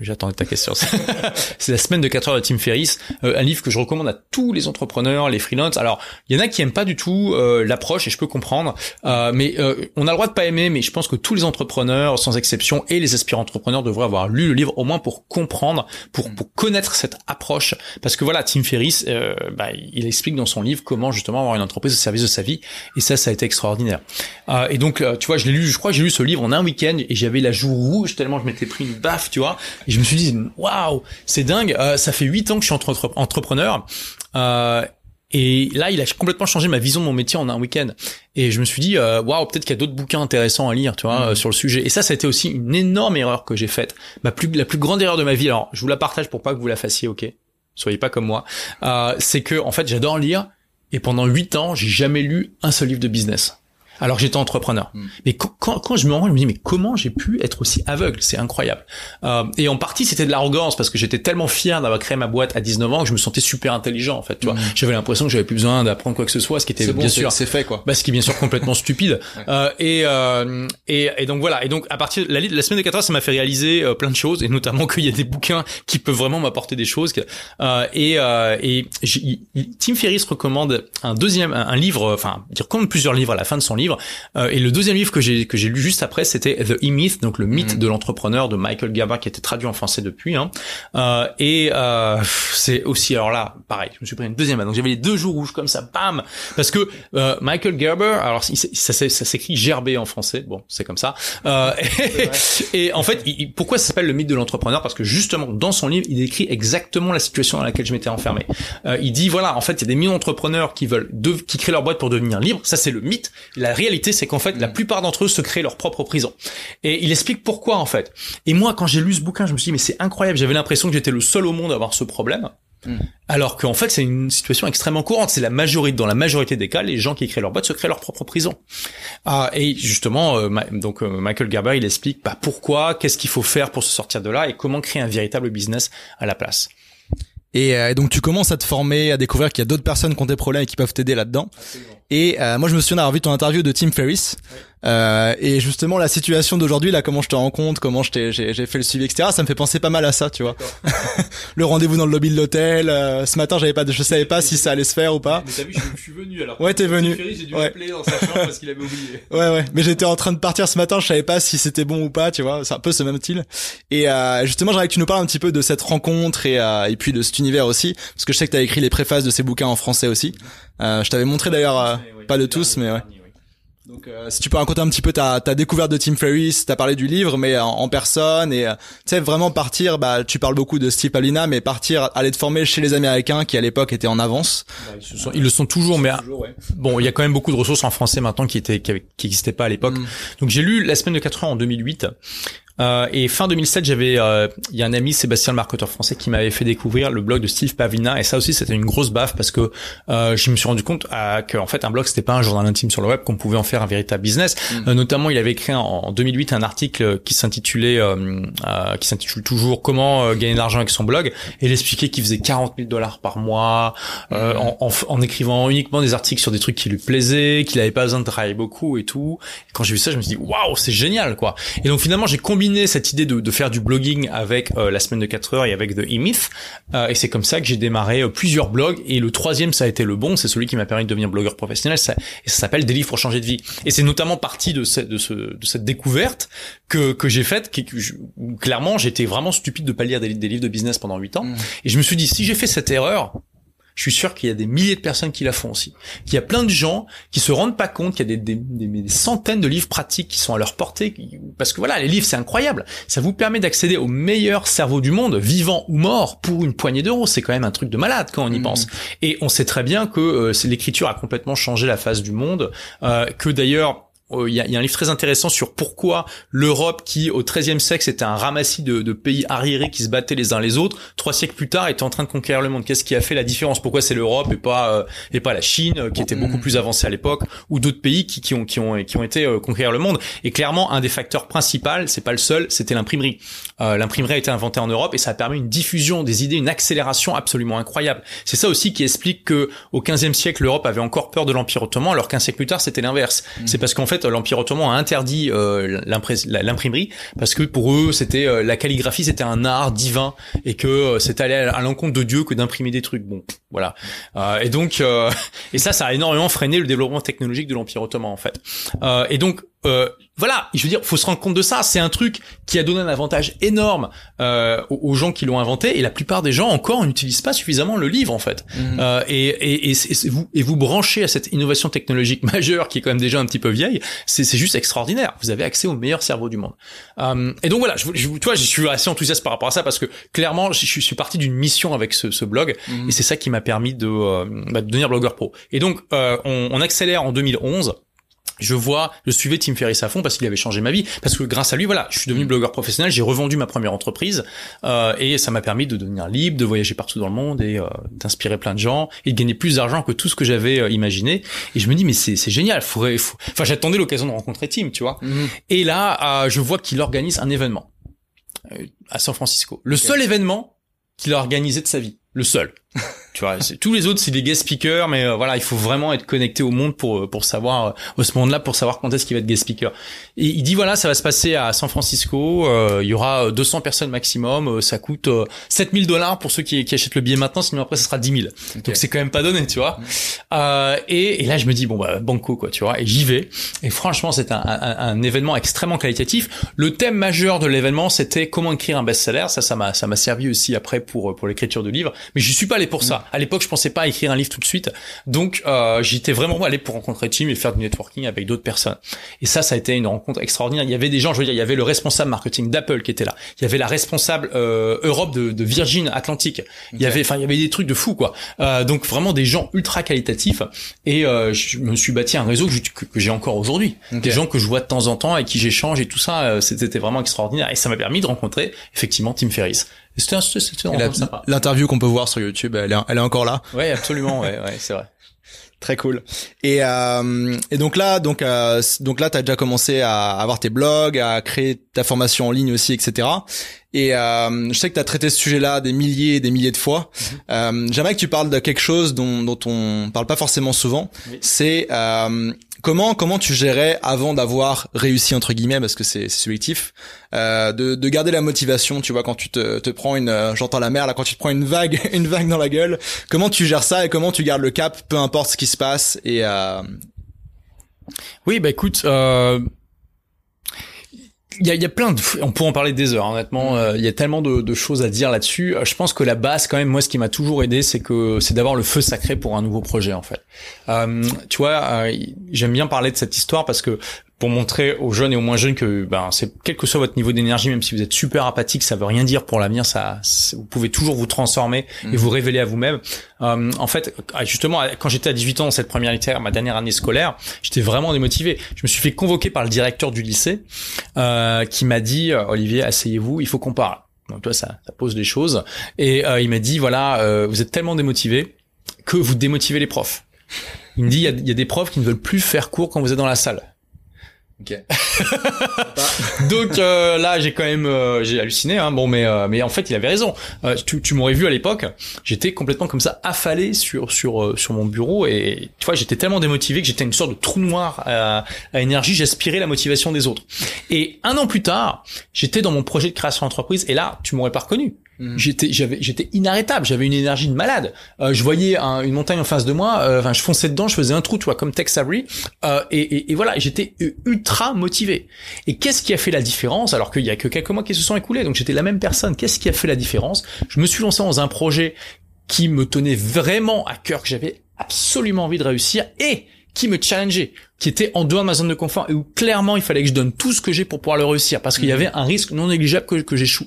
J'attendais ta question. c'est la semaine de 4 heures de Tim Ferriss, euh, un livre que je recommande à tous les entrepreneurs, les freelances. Alors, il y en a qui aiment pas du tout euh, l'approche et je peux comprendre, euh, mais on a le droit de pas aimer. Mais je pense que tous les entrepreneurs, sans exception, et les aspirants entrepreneurs devraient avoir lu le livre au moins pour comprendre, pour, pour connaître cette approche. Parce que voilà, Tim Ferriss, bah, il explique dans son livre comment justement avoir une entreprise au service de sa vie, et ça, ça a été extraordinaire. et donc, tu vois, je l'ai lu, je crois j'ai lu ce livre en un week-end et j'avais la joue rouge tellement je m'étais pris une baffe, tu vois. Et je me suis dit, waouh, c'est dingue. Euh, ça fait huit ans que je suis entre entrepreneur. Euh, et là, il a complètement changé ma vision de mon métier en un week-end. Et je me suis dit, euh, waouh, peut-être qu'il y a d'autres bouquins intéressants à lire, tu vois, mmh. sur le sujet. Et ça, ça a été aussi une énorme erreur que j'ai faite. Ma plus, la plus grande erreur de ma vie. Alors, je vous la partage pour pas que vous la fassiez, ok? Soyez pas comme moi. Euh, c'est que, en fait, j'adore lire. Et pendant huit ans, j'ai jamais lu un seul livre de business alors j'étais entrepreneur. Hmm. Mais quand, quand, je me rends, je me dis mais comment j'ai pu être aussi aveugle? C'est incroyable. Euh, et en partie c'était de l'arrogance parce que j'étais tellement fier d'avoir créé ma boîte à 19 ans que je me sentais super intelligent en fait. Tu vois, hmm. j'avais l'impression que j'avais plus besoin d'apprendre quoi que ce soit, ce qui était bien sûr c'est fait quoi. Bah, ce qui est bien sûr complètement stupide. Euh, et, euh, et, et donc voilà. Et donc à partir de la, la semaine de 4 heures, ça m'a fait réaliser euh, plein de choses et notamment qu'il y a des bouquins qui peuvent vraiment m'apporter des choses. Euh, et euh, et Tim Ferriss recommande un deuxième un, livre, enfin il recommande plusieurs livres à la fin de son livre euh, et le deuxième livre que j'ai que j'ai lu juste après, c'était The E-Myth, donc le mythe mm. de l'entrepreneur de Michael Gerber, qui a été traduit en français depuis. Hein. Euh, et euh, c'est aussi alors là, pareil, je me suis pris une deuxième. Donc j'avais les deux jours rouges comme ça, bam, parce que euh, Michael Gerber, alors ça, ça, ça s'écrit Gerber en français, bon, c'est comme ça. Euh, et, et, en fait, il, pourquoi ça s'appelle le mythe de l'entrepreneur? Parce que justement, dans son livre, il décrit exactement la situation dans laquelle je m'étais enfermé. Euh, il dit voilà, en fait, il y a des millions d'entrepreneurs qui veulent, qui créent leur boîte pour devenir libres. Ça, c'est le mythe. La réalité, c'est qu'en fait, la plupart d'entre eux se créent leur propre prison. Et il explique pourquoi, en fait. Et moi, quand j'ai lu ce bouquin, je me suis dit, mais c'est incroyable. J'avais l'impression que j'étais le seul au monde à avoir ce problème. Hmm. Alors qu'en fait, c'est une situation extrêmement courante. C'est la majorité, dans la majorité des cas, les gens qui créent leur boîte se créent leur propre prison. Ah, et justement, euh, donc euh, Michael Gerber, il explique bah, pourquoi, qu'est-ce qu'il faut faire pour se sortir de là et comment créer un véritable business à la place. Et, euh, donc tu commences à te former, à découvrir qu'il y a d'autres personnes qui ont des problèmes et qui peuvent t'aider là-dedans. Et euh, moi je me souviens d'avoir vu ton interview de Tim Ferriss. Euh, et justement la situation d'aujourd'hui là, comment je te rencontre, comment je j'ai fait le suivi, etc. Ça me fait penser pas mal à ça, tu vois. le rendez-vous dans le lobby de l'hôtel. Euh, ce matin j'avais pas, de, je savais pas si ça allait se faire ou pas. Mais, t'as vu, je, suis venu alors. Ouais, t'es venu. J'ai dû ouais. dans sa chambre parce qu'il avait oublié. Ouais, ouais. Mais j'étais en train de partir ce matin, je savais pas si c'était bon ou pas, tu vois. C'est un peu ce même style. Et euh, justement, j'aimerais que tu nous parles un petit peu de cette rencontre et euh, et puis de cet univers aussi, parce que je sais que t'as écrit les préfaces de ces bouquins en français aussi. Euh, je t'avais montré d'ailleurs, pas de tous, mais ouais. Donc, euh, si tu peux raconter un petit peu ta, ta découverte de Tim Ferriss, t'as parlé du livre, mais en, en personne et euh, tu sais vraiment partir. Bah, tu parles beaucoup de Steve Pavlina, mais partir, aller te former chez les Américains qui à l'époque étaient en avance. Ils, sont- ils le sont toujours, mais bon, il y a quand même beaucoup de ressources en français maintenant qui étaient qui qui n'existaient pas à l'époque. Mm. Donc j'ai lu La semaine de 4 heures en 2008. Euh, et fin 2007, j'avais, euh, il y a un ami Sébastien le marketeur français qui m'avait fait découvrir le blog de Steve Pavlina et ça aussi c'était une grosse baffe parce que euh, je me suis rendu compte euh, que en fait un blog c'était pas un journal intime sur le web qu'on pouvait en faire un véritable business. Euh, notamment, il avait écrit en, en 2008 un article qui s'intitulait, euh, euh, qui s'intitule toujours Comment gagner de l'argent avec son blog et il expliquait qu'il faisait 40 000 dollars par mois euh, en, en, en écrivant uniquement des articles sur des trucs qui lui plaisaient, qu'il avait pas besoin de travailler beaucoup et tout. Et quand j'ai vu ça, je me suis dit waouh, c'est génial quoi. Et donc finalement, j'ai combiné cette idée de, de faire du blogging avec euh, la semaine de 4 heures et avec The E-Myth. Euh, et c'est comme ça que j'ai démarré euh, plusieurs blogs. Et le troisième, ça a été le bon, c'est celui qui m'a permis de devenir blogueur professionnel. Ça, et ça s'appelle Des livres pour changer de vie. Et c'est notamment partie de, ce- de, ce, de cette découverte que, que j'ai faite, qui- que je- où clairement j'étais vraiment stupide de pas lire des, des livres de business pendant 8 ans. Mm. Et je me suis dit, si j'ai fait cette erreur, je suis sûr qu'il y a des milliers de personnes qui la font aussi. Qu'il y a plein de gens qui se rendent pas compte qu'il y a des, des, des- des centaines de livres pratiques qui sont à leur portée. Parce que voilà, les livres, c'est incroyable. Ça vous permet d'accéder au meilleur cerveau du monde, vivant ou mort, pour une poignée d'euros. C'est quand même un truc de malade quand on y Mhm. pense. Et on sait très bien que euh, l'écriture a complètement changé la face du monde. euh, que d'ailleurs, euh, il y, a, y a un livre très intéressant sur pourquoi l'Europe, qui au XIIIe siècle était un ramassis de, de pays arriérés qui se battaient les uns les autres, trois siècles plus tard était en train de conquérir le monde. Qu'est-ce qui a fait la différence? Pourquoi c'est l'Europe et pas euh, et pas la Chine, euh, qui était beaucoup plus avancée à l'époque, ou d'autres pays qui, qui ont qui ont qui ont été euh, conquérir le monde? Et clairement, un des facteurs principaux, c'est pas le seul, c'était l'imprimerie. Euh, l'imprimerie a été inventée en Europe et ça a permis une diffusion des idées, une accélération absolument incroyable. C'est ça aussi qui explique que au XVe siècle, l'Europe avait encore peur de l'Empire ottoman, alors qu'un siècle plus tard, c'était l'inverse. C'est parce qu'en fait, l'Empire ottoman a interdit euh, l'imprimerie parce que pour eux, c'était euh, la calligraphie, c'était un art divin et que euh, c'était aller à l'encontre de Dieu que d'imprimer des trucs. Bon, voilà. Euh, et donc, euh, et ça, ça a énormément freiné le développement technologique de l'Empire ottoman en fait. Euh, et donc, euh, voilà, je veux dire, faut se rendre compte de ça. C'est un truc qui a donné un avantage énorme euh, aux, gens qui l'ont inventé, et la plupart des gens encore n'utilisent pas suffisamment le livre en fait. Mhm. Euh, et, et, et, c'est vous et vous branchez à cette innovation technologique majeure qui est quand même déjà un petit peu vieille, c'est c'est juste extraordinaire. Vous avez accès au meilleur cerveau du monde. Euh, et donc voilà, je, je, tu vois, je suis assez enthousiaste par rapport à ça parce que clairement, je, je suis parti d'une mission avec ce, ce blog Mhm. et c'est ça qui m'a permis de, euh, bah, de devenir blogueur pro. Et donc, euh, on, on accélère en 2011 je vois, je suivais Tim Ferriss à fond parce qu'il avait changé ma vie. Parce que grâce à lui, voilà, je suis devenu blogueur professionnel, j'ai revendu ma première entreprise euh, et ça m'a permis de devenir libre, de voyager partout dans le monde et euh, d'inspirer plein de gens et de gagner plus d'argent que tout ce que j'avais euh, imaginé. Et je me dis mais c'est c'est génial, faudrait, faut... enfin j'attendais l'occasion de rencontrer Tim, tu vois. Mhm. Et là, euh, je vois qu'il organise un événement à San Francisco. Le seul événement qu'il a organisé de sa vie, le seul. tu vois, tous les autres c'est des guest speakers, mais euh, voilà, il faut vraiment être connecté au monde pour euh, pour savoir euh, à ce moment-là pour savoir quand est-ce qu'il va être guest speaker. Et il dit voilà, ça va se passer à San Francisco, euh, il y aura euh, 200 personnes maximum, euh, ça coûte euh, 7000 dollars pour ceux qui, qui achètent le billet maintenant, sinon après ça sera 10 000. Ok. Donc c'est quand même pas donné, tu vois. Euh, et, et là je me dis bon bah banco quoi, tu vois, et j'y vais. Et franchement c'est un, un, un événement extrêmement qualitatif. Le thème majeur de l'événement c'était comment écrire un best-seller. Ça ça m'a ça m'a servi aussi après pour pour l'écriture de livres. Mais je suis pas allé pour ça. À l'époque je pensais pas à écrire un livre tout de suite. Donc euh, j'étais vraiment allé pour rencontrer Tim et faire du networking avec d'autres personnes. Et ça ça a été une rencontre extraordinaire. Il y avait des gens, je veux dire, il y avait le responsable marketing d'Apple qui était là. Il y avait la responsable euh, Europe de, de Virgin Atlantic. Il y avait, enfin, il y avait des trucs de fou, quoi. Euh, donc vraiment des gens ultra qualitatifs. Et euh, je me suis bâti un réseau que, j'ai encore aujourd'hui. Des gens que je vois de temps en temps et qui j'échange et tout ça. euh, C'était vraiment extraordinaire. Et ça m'a permis de rencontrer effectivement Tim Ferriss. C'était. L'interview qu'on peut voir sur YouTube, elle est, elle est encore là. Ouais, absolument. Ouais, ouais, c'est vrai. Très cool. Et euh, et donc là, donc euh, donc là, t'as déjà commencé à avoir tes blogs, à créer ta formation en ligne aussi, etc. Et euh, je sais que t'as traité ce sujet-là des milliers et des milliers de fois. Euh, J'aimerais que tu parles de quelque chose dont dont on parle pas forcément souvent. Oui. C'est euh, comment comment tu gérais avant d'avoir réussi entre guillemets parce que c'est subjectif euh, de de garder la motivation. Tu vois quand tu te te prends une euh, j'entends la mer là quand tu te prends une vague une vague dans la gueule. Comment tu gères ça et comment tu gardes le cap peu importe ce qui se passe et euh, Oui, bah écoute, euh, il y a, y a, plein de, on pourrait en parler des heures, honnêtement. Mm. Euh, il y a tellement de, de choses à dire là-dessus. Je pense que la base, quand même, moi, ce qui m'a toujours aidé, c'est que c'est d'avoir le feu sacré pour un nouveau projet, en fait. Euh, tu vois, euh, j'aime bien parler de cette histoire parce que pour montrer aux jeunes et aux moins jeunes que ben c'est quel que soit votre niveau d'énergie même si vous êtes super apathique ça veut rien dire pour l'avenir ça vous pouvez toujours vous transformer et mm. vous révéler à vous-même. Euh, en fait ah, justement quand j'étais à 18 ans cette première littéraire ma dernière année scolaire j'étais vraiment démotivé. Je me suis fait convoquer par le directeur du lycée euh, qui m'a dit euh, Olivier asseyez-vous il faut qu'on parle. Donc toi ça, ça pose des choses. Et euh, il m'a dit voilà euh, vous êtes tellement démotivé que vous démotivez les profs. Il me dit il y, y a des profs qui ne veulent plus faire cours quand vous êtes dans la salle Ok. Donc euh, là, j'ai quand même euh, j'ai halluciné. Hein. Bon, mais euh, mais en fait, il avait raison. tu, tu m'aurais vu à l'époque. J'étais complètement comme ça, affalé sur sur sur mon bureau et tu vois, j'étais tellement démotivé que j'étais une sorte de trou noir à, à énergie. J'aspirais la motivation des autres. Et un an plus tard, j'étais dans mon projet de création d'entreprise et là, tu m'aurais pas reconnu. Mhm. J'étais, j'avais, j'étais inarrêtable. J'avais une énergie de malade. Euh, je voyais une montagne en face de moi. Euh, enfin, je fonçais dedans. Je faisais un trou, tu vois, comme Tex Avery. Euh, et, et, et, voilà, j'étais ultra motivé. Et qu'est-ce qui a fait la différence Alors qu'il y a que quelques mois qui se sont écoulés, donc j'étais la même personne. Qu'est-ce qui a fait la différence? Je me suis lancé dans un projet qui me tenait vraiment à cœur, que j'avais absolument envie de réussir et qui me challengeait, qui était en dehors de ma zone de confort et où clairement il fallait que je donne tout ce que j'ai pour pouvoir le réussir parce qu'il y mhm. avait un risque non négligeable que, que j'échoue.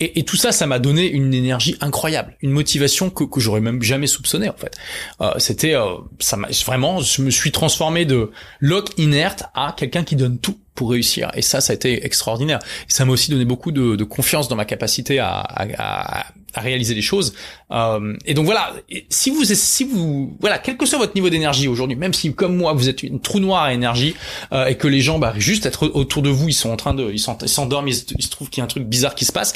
Et, tout ça, ça m'a donné une énergie incroyable, une motivation que, que j'aurais même jamais soupçonné en fait. Euh, C'était, euh, ça m'a vraiment, je me suis transformé de loc inerte à quelqu'un qui donne tout pour réussir. Et ça, ça a été extraordinaire. Ça m'a aussi donné beaucoup de, de, confiance dans ma capacité à, à, à réaliser les choses. Euh, et donc voilà, si vous, si vous, voilà, quel que soit votre niveau d'énergie aujourd'hui, même si comme moi vous êtes une trou noir à énergie euh, et que les gens, bah, juste être autour de vous, ils sont en train de, ils s'endorment, ils, ils se trouvent qu'il y a un truc bizarre qui se passe,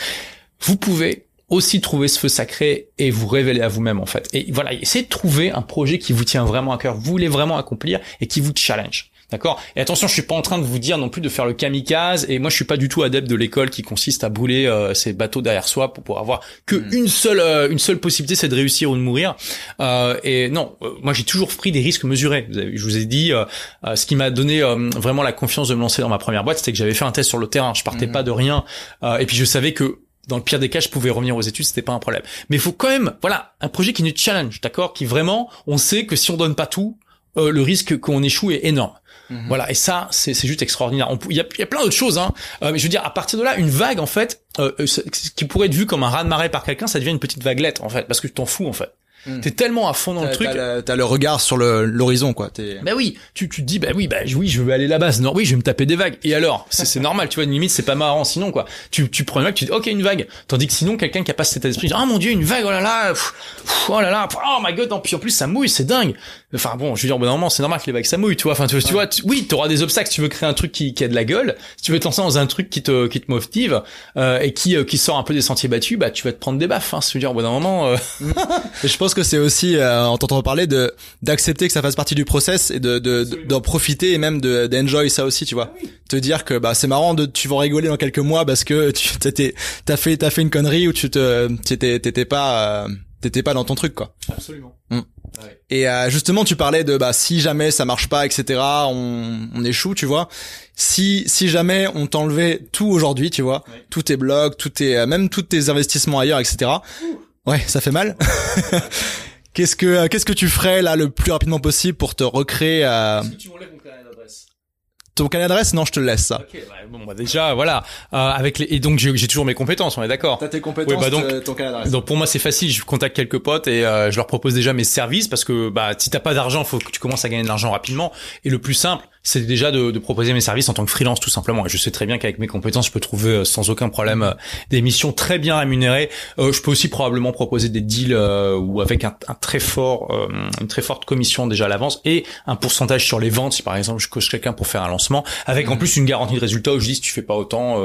vous pouvez aussi trouver ce feu sacré et vous révéler à vous-même en fait. Et voilà, essayez de trouver un projet qui vous tient vraiment à cœur, vous voulez vraiment accomplir et qui vous challenge. D'accord? Et attention, je suis pas en train de vous dire non plus de faire le kamikaze. Et moi, je suis pas du tout adepte de l'école qui consiste à brûler euh, ses bateaux derrière soi pour pouvoir avoir que hmm. une seule euh, une seule possibilité, c'est de réussir ou de mourir. Euh, et non, euh, moi j'ai toujours pris des risques mesurés. je vous ai dit, ce qui m'a donné vraiment la confiance de me lancer dans ma première boîte, c'était que j'avais fait un test sur le terrain. Je partais hmm. pas de rien. et puis je savais que dans le pire des cas, je pouvais revenir aux études, c'était pas un problème. Mais il faut quand même, voilà, un projet qui nous challenge, d'accord, qui vraiment, on sait que si on donne pas tout, le risque qu'on échoue est énorme. Mhm. Voilà, et ça, c'est juste extraordinaire. Il y a, y a, plein d'autres choses, hein. Euh, mais je veux dire, à partir de là, une vague, en fait, euh, euh qui pourrait être vue comme un raz de marée par quelqu'un, ça devient une petite vaguelette, en fait, parce que tu t'en fous, en fait. Hmm. T'es tellement à fond dans le truc. T'as le, regard sur l'horizon, quoi. Bah oui, tu, tu te dis, bah oui, bah oui, je veux aller là-bas. Non, oui, je vais me taper des vagues. Et alors, c'est normal, tu vois, une limite, c'est pas marrant. Sinon, quoi, tu, tu prends une vague, tu dis, ok, une vague. Tandis que sinon, quelqu'un qui a pas cet état d'esprit, oh mon dieu, une vague, oh là là, oh là là, oh my god, puis en plus ça mouille, c'est dingue. Enfin bon, je veux dire, bon, normalement, c'est normal que les vagues ça mouille, tu vois. Enfin, tu, tu vois, tu, oui, t'auras des obstacles. Si tu veux créer un truc qui, qui a de la gueule, si tu veux te lancer dans un truc qui te, qui te motive euh, et qui, euh, qui sort un peu des sentiers battus, bah tu vas te prendre des baffes. Hein, je veux dire, bon, moment. Euh... je pense que c'est aussi euh, en t'entendant parler de d'accepter que ça fasse partie du process et de d'en profiter et même de d'enjoy ça aussi, tu vois. Te dire que bah c'est marrant de tu vas rigoler dans quelques mois parce que tu t'étais t'as fait t'as fait une connerie ou tu te t'étais t'étais pas euh, t'étais pas dans ton truc quoi. Absolument. Mm. Et euh, justement, tu parlais de bah si jamais ça marche pas, etc. On, on échoue, tu vois. Si si jamais on t'enlevait tout aujourd'hui, tu vois, tous tes blogs, tout tes euh, même tous tes investissements ailleurs, etc. Ouais, ça fait mal. Qu'est-ce que euh, qu'est-ce que tu ferais là le plus rapidement possible pour te recréer tu ton carnet d'adresse Non, je te laisse ça. Ok, bah, bon, bah, déjà, voilà. Euh, avec les... et donc j'ai toujours mes compétences, on est d'accord. T'as tes compétences, bah, donc, ton carnet d'adresse. Donc pour moi c'est facile, je contacte quelques potes et euh, je leur propose déjà mes services parce que bah si t'as pas d'argent, faut que tu commences à gagner de l'argent rapidement. Et le plus simple, c'est déjà de, de, proposer mes services en tant que freelance tout simplement. Et je sais très bien qu'avec mes compétences, je peux trouver euh, sans aucun problème euh, des missions très bien rémunérées. Euh, je peux aussi probablement proposer des deals ou avec un, un, très fort, une très forte commission déjà à l'avance et un pourcentage sur les ventes. Si par exemple je coche quelqu'un pour faire un lancement, avec en mmh. plus une garantie de résultat où je dis si tu fais pas autant,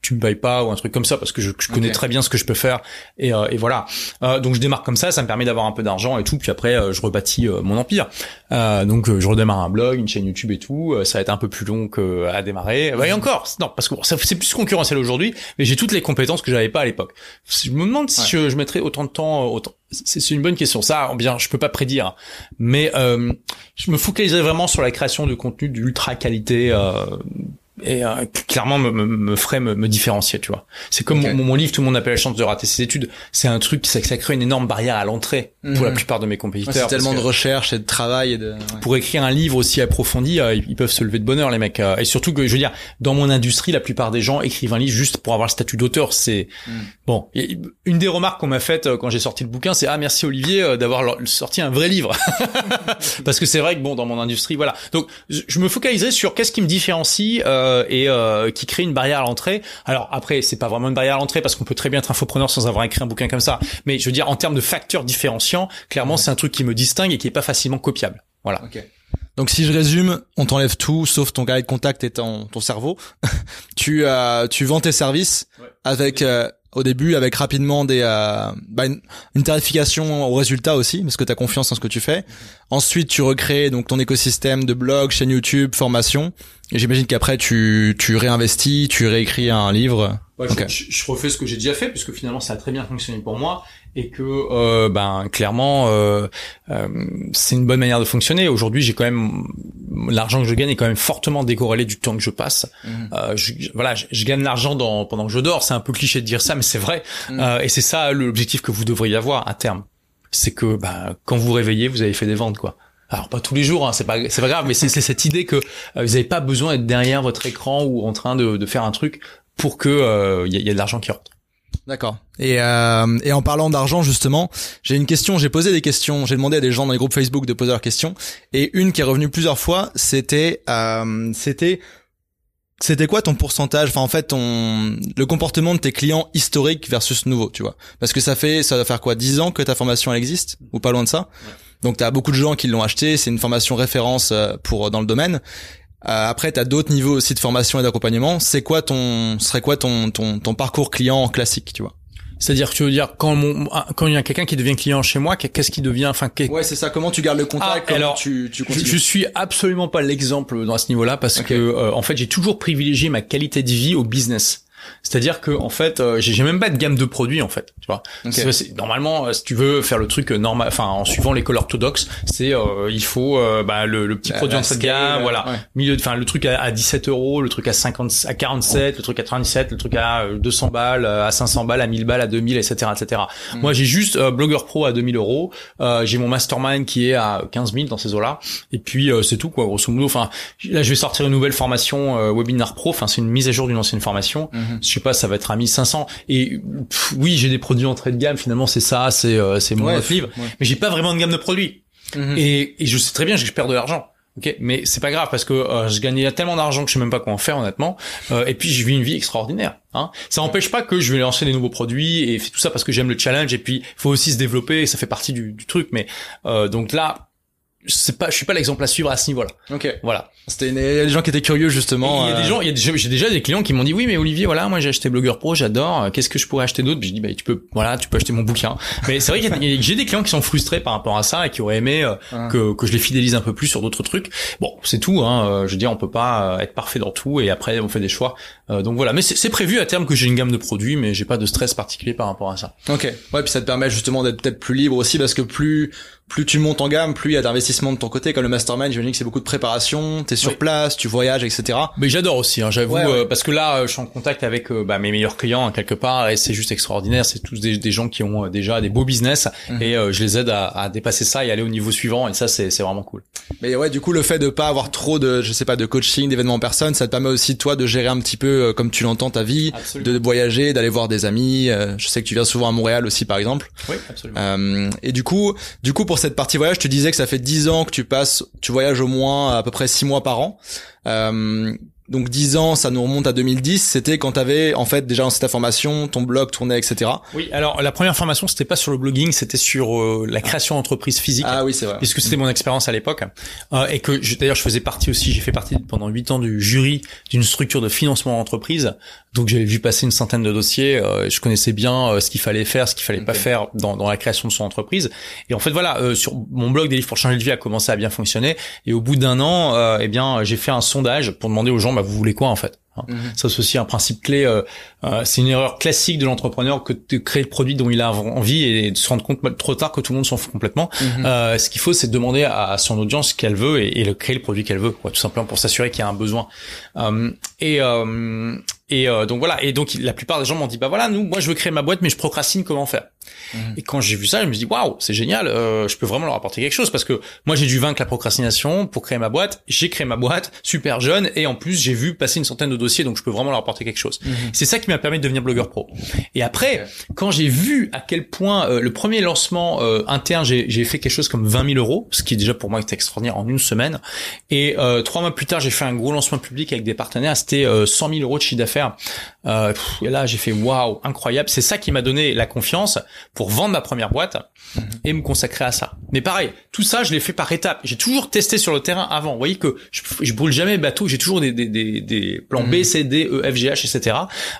tu me payes pas ou un truc comme ça parce que je, connais très bien ce que je peux faire. Et, et voilà. donc je démarre comme ça, ça me permet d'avoir un peu d'argent et tout. Puis après je rebâtis mon empire. donc je redémarre un blog, une chaîne YouTube et tout euh, ça va être un peu plus long que à démarrer. Bah, et encore, non, parce que c'est plus concurrentiel aujourd'hui, mais j'ai toutes les compétences que j'avais pas à l'époque. Je me demande si je, je, mettrais autant de temps, euh, autant. C'est une bonne question. Ça, bien, je peux pas prédire, mais euh, je me focaliserai vraiment sur la création de contenu d'ultra qualité. Euh, et euh, clairement me, me, me ferait me, me différencier, tu vois. C'est comme mon, mon livre, tout le monde appelle la chance de rater ses études. C'est un truc, c'est que ça crée une énorme barrière à l'entrée pour la Mhm. plupart de mes Ouais, compétiteurs. c'est parce tellement de recherche et de travail et de. ouais. pour écrire un livre aussi approfondi, euh, ils peuvent se lever de bonheur les mecs. Euh, Et surtout que je veux dire, dans mon industrie, la plupart des gens écrivent un livre juste pour avoir le statut d'auteur. C'est Mm. bon. Et une des remarques qu'on m'a faites euh, quand j'ai sorti le bouquin, c'est ah merci Olivier d'avoir sorti un vrai livre. Parce que c'est vrai que bon dans mon industrie, voilà. Donc je je me focaliserai sur qu'est-ce qui me différencie euh, et euh, qui crée une barrière à l'entrée. Alors après, c'est pas vraiment une barrière à l'entrée parce qu'on peut très bien être infopreneur sans avoir écrit un bouquin comme ça. Mais je veux dire en termes de facteurs différenciants, clairement c'est un truc qui me distingue et qui est pas facilement copiable. Voilà. Ok. Donc si je résume, on t'enlève tout sauf ton carré de contact et ton, ton cerveau. tu euh, tu vends tes services Ouais. avec euh, au début avec rapidement des euh, bah, une, une tarification au résultat aussi parce que tu as confiance en ce que tu fais. Ensuite, tu recrées donc ton écosystème de blog, chaîne YouTube, formation et j'imagine qu'après tu tu réinvestis, tu réécris un livre. Ouais, je- je refais ce que j'ai déjà fait puisque finalement ça a très bien fonctionné pour moi et que euh, ben clairement euh, euh, c'est une bonne manière de fonctionner. Aujourd'hui, j'ai quand même l'argent que je gagne est quand même fortement décorrélé du temps que je passe. Mhm. Euh, je, voilà, je, je gagne l'argent dans, pendant que je dors. C'est un peu cliché de dire ça, mais c'est vrai. Mhm. Euh, et c'est ça l'objectif que vous devriez avoir à terme. C'est que ben, quand vous vous réveillez, vous avez fait des ventes quoi. Alors pas tous les jours, hein, c'est pas c'est pas grave, mais c'est cette idée que euh, vous n'avez pas besoin d'être derrière votre écran ou en train de, de faire un truc pour que il y, y a de l'argent qui rentre. D'accord. Et, euh, et en parlant d'argent justement, j'ai une question. J'ai posé des questions. J'ai demandé à des gens dans les groupes Facebook de poser leurs questions. Et une qui est revenue plusieurs fois, c'était euh, c'était c'était quoi ton pourcentage Enfin en fait ton le comportement de tes clients historiques versus nouveaux, tu vois? Parce que ça fait ça va faire quoi 10 ans que ta formation elle existe? Ou pas loin de ça? Donc tu as beaucoup de gens qui l'ont acheté, c'est une formation référence euh, pour dans le domaine. Euh, après, tu as d'autres niveaux aussi de formation et d'accompagnement. C'est quoi ton serait quoi ton, ton ton parcours client classique, tu vois? C'est-à-dire que tu veux dire quand mon quand il y a quelqu'un qui devient client chez moi, qu'est-ce qui devient enfin qu'est- Ouais, c'est ça. Comment tu gardes le contact Ah, alors, tu, tu je, continues je suis absolument pas l'exemple dans ce niveau-là parce que euh, en fait j'ai toujours privilégié ma qualité de vie au business. C'est-à-dire que en fait euh, j'ai même pas de gamme de produits en fait, tu vois. Ok. C'est- c'est- normalement euh, si tu veux faire le truc euh, normal, enfin en suivant l'école orthodoxe, c'est euh, il faut euh, bah, le, le petit produit de scale, gamme, voilà, ouais. milieu, enfin le truc à, à 17 euros, le truc à 50, à 47, le truc à 37, le truc à euh, 200 balles, à 500 balles, à 1000 balles, à 2000, etc., etc. Mm. Moi j'ai juste euh, Blogger Pro à 2000 euros, j'ai mon mastermind qui est à 15 000 dans ces eaux-là, et puis euh, c'est tout quoi, grosso modo. Enfin là je vais sortir une nouvelle formation euh, Webinar Pro, enfin c'est une mise à jour d'une ancienne formation. Mhm. Je sais pas, ça va être à 1500. Et pff, oui, j'ai des produits entrée de gamme. Finalement, c'est ça, c'est euh, c'est mon Ouais, livre. ouais. Mais j'ai pas vraiment de gamme de produits. Mhm. Et, et je sais très bien que je perds de l'argent. Ok, mais c'est pas grave parce que euh, je gagnais tellement d'argent que je sais même pas quoi en faire honnêtement. Euh, et puis je vis une vie extraordinaire. Hein. Ça n'empêche pas que je vais lancer des nouveaux produits et tout ça parce que j'aime le challenge. Et puis il faut aussi se développer. Et ça fait partie du, du truc. Mais euh, donc là, c'est pas, je suis pas l'exemple à suivre à ce niveau-là. Ok. Voilà. C'était il y a des gens qui étaient curieux justement. Il y a des euh, gens, il y a des- j'ai déjà des clients qui m'ont dit oui mais Olivier voilà moi j'ai acheté Blogger Pro j'adore qu'est-ce que je pourrais acheter d'autre? Puis je dis bah tu peux voilà tu peux acheter mon bouquin mais c'est vrai que j'ai des clients qui sont frustrés par rapport à ça et qui auraient aimé euh, Ah. que que je les fidélise un peu plus sur d'autres trucs bon c'est tout hein euh, je veux dire on peut pas être parfait dans tout et après on fait des choix Euh, donc voilà mais c'est c'est prévu à terme que j'ai une gamme de produits mais j'ai pas de stress particulier par rapport à ça Ok. Ouais, puis ça te permet justement d'être peut-être plus libre aussi parce que plus plus tu montes en gamme, plus il y a d'investissement de ton côté. Comme le mastermind, j'imagine que c'est beaucoup de préparation. T'es sur Oui. place, tu voyages, etc. Mais j'adore aussi, hein, j'avoue, Ouais, ouais. euh, parce que là, euh, je suis en contact avec euh, bah, mes meilleurs clients hein, quelque part, et c'est juste extraordinaire. C'est tous des, des gens qui ont euh, déjà des beaux business, Mhm. et euh, je les aide à, à dépasser ça et aller au niveau suivant, et ça, c'est vraiment cool. Mais ouais, du coup, le fait de pas avoir trop de, je sais pas, de coaching, d'événements en personne, ça te permet aussi toi de gérer un petit peu comme tu l'entends ta vie, Absolument. de voyager, d'aller voir des amis. euh, je sais que tu viens souvent à Montréal aussi, par exemple. Oui, absolument. Euh, et du coup, du coup, pour cette partie voyage, tu disais que ça fait 10 ans que tu passes, tu voyages au moins à peu près 6 mois par an. Euh, donc 10 ans, ça nous remonte à 2010. C'était quand t'avais en fait déjà lancé ta formation, ton blog tournait, etc. Oui, alors la première formation, c'était pas sur le blogging, c'était sur euh, la création d'entreprise physique. Ah oui, c'est vrai. puisque c'était mon expérience à l'époque euh, et que d'ailleurs je faisais partie aussi j'ai fait partie pendant huit ans du jury d'une structure de financement d'entreprise donc j'avais vu passer une centaine de dossiers euh, je connaissais bien euh, ce qu'il fallait faire ce qu'il fallait pas faire dans, dans la création de son entreprise et en fait voilà euh, sur mon blog des livres pour changer de vie a commencé à bien fonctionner et au bout d'un an euh, eh bien j'ai fait un sondage pour demander aux gens bah vous voulez quoi en fait Hein. Mm-hmm. Ça c'est aussi un principe clé. Euh, euh, c'est une erreur classique de l'entrepreneur que de créer le produit dont il a envie et de se rendre compte trop tard que tout le monde s'en fout complètement. Euh, ce qu'il faut, c'est demander à, son audience ce qu'elle veut et, et, créer le produit qu'elle veut, quoi, tout simplement pour s'assurer qu'il y a un besoin. Euh, et et donc voilà. Et donc la plupart des gens m'ont dit bah voilà, nous, moi je veux créer ma boîte, mais je procrastine. Comment faire Mhm. Et quand j'ai vu ça, je me suis dit waouh, c'est génial, euh, je peux vraiment leur apporter quelque chose parce que moi j'ai dû vaincre la procrastination pour créer ma boîte. J'ai créé ma boîte super jeune et en plus j'ai vu passer une centaine de dossiers, donc je peux vraiment leur apporter quelque chose. Mhm. C'est ça qui m'a permis de devenir blogueur pro. Et après, quand j'ai vu à quel point euh, le premier lancement euh, interne, j'ai fait quelque chose comme 20 000 euros, ce qui déjà pour moi était extraordinaire en une semaine. Et euh, trois mois plus tard, j'ai fait un gros lancement public avec des partenaires. C'était 100 000 euros de chiffre d'affaires. et là, j'ai fait waouh, incroyable. C'est ça qui m'a donné la confiance pour vendre ma première boîte et me consacrer à ça. Mais pareil, tout ça, je l'ai fait par étapes. J'ai toujours testé sur le terrain avant. Vous voyez que je, je brûle jamais bateau. J'ai toujours des, des, des, des plans B, mhm. C, D, E, F, G, H, etc.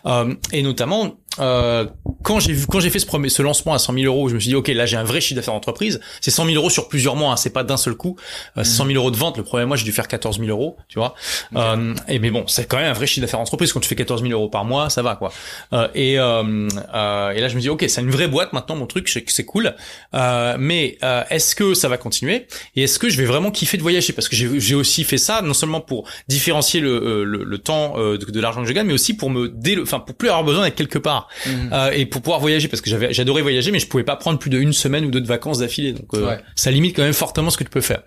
Euh, et notamment, euh, quand j'ai vu quand j'ai fait ce premier ce lancement à 100 000 euros, je me suis dit ok là j'ai un vrai chiffre d'affaires d'entreprise. C'est 100 000 euros sur plusieurs mois, hein, c'est pas d'un seul coup. Euh, 100 000 euros de vente. Le premier mois j'ai dû faire 14 000 euros, tu vois. Euh, et mais bon c'est quand même un vrai chiffre d'affaires d'entreprise. Quand tu fais 14 000 euros par mois, ça va quoi. Euh, et euh, et là je me dis ok c'est une vraie boîte maintenant mon truc c'est cool. mais est-ce que ça va continuer? Et est-ce que je vais vraiment kiffer de voyager? Parce que j'ai aussi fait ça non seulement pour différencier le le, le temps de, de l'argent que je gagne mais aussi pour me enfin pour plus avoir besoin d'être quelque part. Mmh et pour pouvoir voyager parce que j'avais j'adorais voyager mais je pouvais pas prendre plus d'une semaine ou deux de vacances d'affilée donc euh, ça limite quand même fortement ce que tu peux faire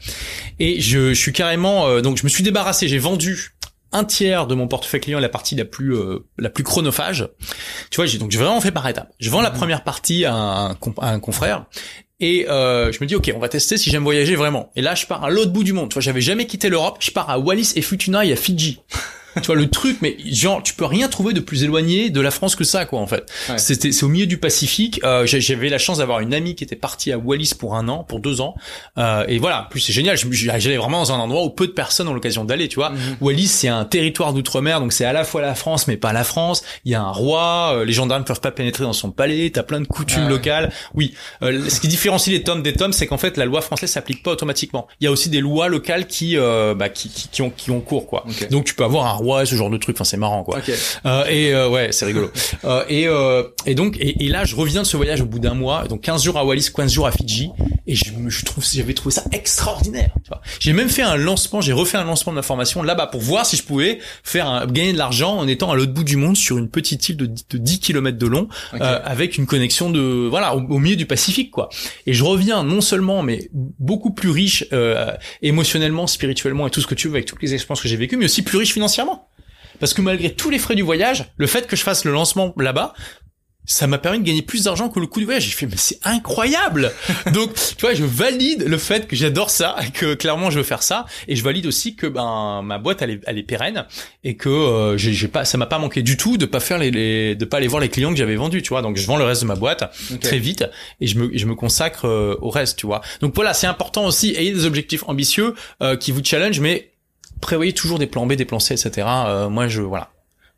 et je, je suis carrément euh, donc je me suis débarrassé j'ai vendu un tiers de mon portefeuille client la partie la plus euh, la plus chronophage tu vois j'ai donc j'ai vraiment fait par étapes je vends la mhm. première partie à un, à un confrère et euh, je me dis ok, on va tester si j'aime voyager vraiment. Et là, je pars à l'autre bout du monde. Tu vois, j'avais jamais quitté l'Europe. Je pars à Wallis et Futuna et à Fidji tu vois le truc mais genre tu peux rien trouver de plus éloigné de la France que ça quoi en fait. C'était c'est au milieu du Pacifique. Euh, j'avais la chance d'avoir une amie qui était partie à Wallis pour un an pour deux ans. Euh, et voilà. En plus c'est génial. J'allais vraiment dans un endroit où peu de personnes ont l'occasion d'aller tu vois. Mhm. Wallis c'est un territoire d'outre-mer donc c'est à la fois la France mais pas la France. Il y a un roi euh, les gendarmes ne peuvent pas pénétrer dans son palais t'as plein de coutumes locales. Oui. Euh, ce qui différencie les tomes des tomes c'est qu'en fait la loi française s'applique pas automatiquement. Il y a aussi des lois locales qui bah, qui, qui, qui, ont qui ont cours quoi. Donc tu peux avoir un ouais ce genre de truc. Enfin, c'est marrant, quoi. Euh, et euh, ouais, c'est rigolo. euh, et, euh, et donc, et, et, là, je reviens de ce voyage au bout d'un mois, donc 15 jours à Wallis, 15 jours à Fidji, et je, je trouve, j'avais trouvé ça extraordinaire. J'ai même fait un lancement, j'ai refait un lancement de ma formation là-bas pour voir si je pouvais faire un, gagner de l'argent en étant à l'autre bout du monde sur une petite île de, de 10 km de long, euh, avec une connexion de voilà au, au, milieu du Pacifique, quoi. Et je reviens non seulement, mais beaucoup plus riche euh, émotionnellement, spirituellement et tout ce que tu veux avec toutes les expériences que j'ai vécues, mais aussi plus riche financièrement. Parce que malgré tous les frais du voyage, le fait que je fasse le lancement là-bas, ça m'a permis de gagner plus d'argent que le coût du voyage. J'ai fait, mais c'est incroyable! Donc, tu vois, je valide le fait que j'adore ça, que clairement je veux faire ça, et je valide aussi que, ben, ma boîte, elle est, elle est pérenne, et que, euh, j'ai, pas, ça m'a pas manqué du tout de pas faire les, de pas aller voir les clients que j'avais vendus, tu vois. Donc, je vends le reste de ma boîte très vite, et je me, je me consacre euh, au reste, tu vois. Donc voilà, c'est important aussi, ayez des objectifs ambitieux, euh, qui vous challenge, mais prévoyez toujours des plans B, des plans C, etc. Euh, moi, je voilà,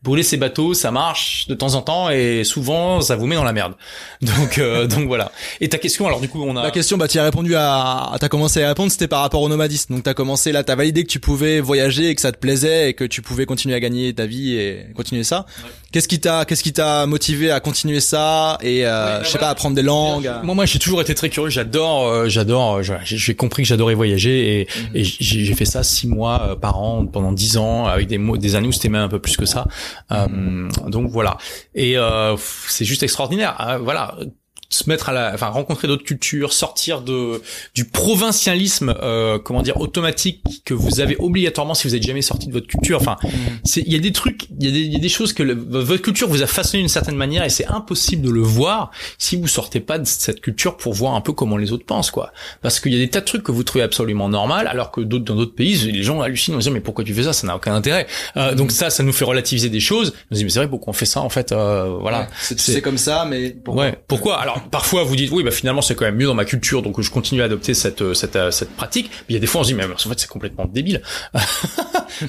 brûler ses bateaux, ça marche de temps en temps et souvent ça vous met dans la merde. Donc euh, donc voilà. Et ta question alors du coup on a La question bah tu as répondu à t'as commencé à répondre c'était par rapport au nomadisme. Donc t'as commencé là t'as validé que tu pouvais voyager et que ça te plaisait et que tu pouvais continuer à gagner ta vie et continuer ça. Qu'est-ce qui t'a qu'est-ce qui t'a motivé à continuer ça et euh, je sais pas à apprendre des langues Moi moi j'ai toujours été très curieux, j'adore euh, j'adore j'ai compris que j'adorais voyager et, mhm. et j'ai fait ça six mois par an pendant dix ans avec des des années où c'était même un peu plus que ça. Euh, donc voilà. Et euh, c'est juste extraordinaire. Hein, voilà se mettre à la, enfin rencontrer d'autres cultures, sortir de du provincialisme, euh, comment dire, automatique que vous avez obligatoirement si vous êtes jamais sorti de votre culture. Enfin, mm. c'est il y a des trucs, il y a des, y a des choses que votre culture vous a façonné d'une certaine manière et c'est impossible de le voir si vous sortez pas de cette culture pour voir un peu comment les autres pensent, quoi. Parce qu'il y a des tas de trucs que vous trouvez absolument normal, alors que d'autres dans d'autres pays, les gens hallucinent, on se dit mais pourquoi tu fais ça, ça n'a aucun intérêt. Euh, donc ça, ça nous fait relativiser des choses. On se dit mais c'est vrai pourquoi on fait ça en fait, euh, voilà. c'est comme ça, mais pourquoi? Ouais. Pourquoi? Alors parfois vous dites oui bah finalement c'est quand même mieux dans ma culture donc je continue à adopter cette euh, cette, euh, cette pratique. Mais il y a des fois on se dit mais en fait c'est complètement débile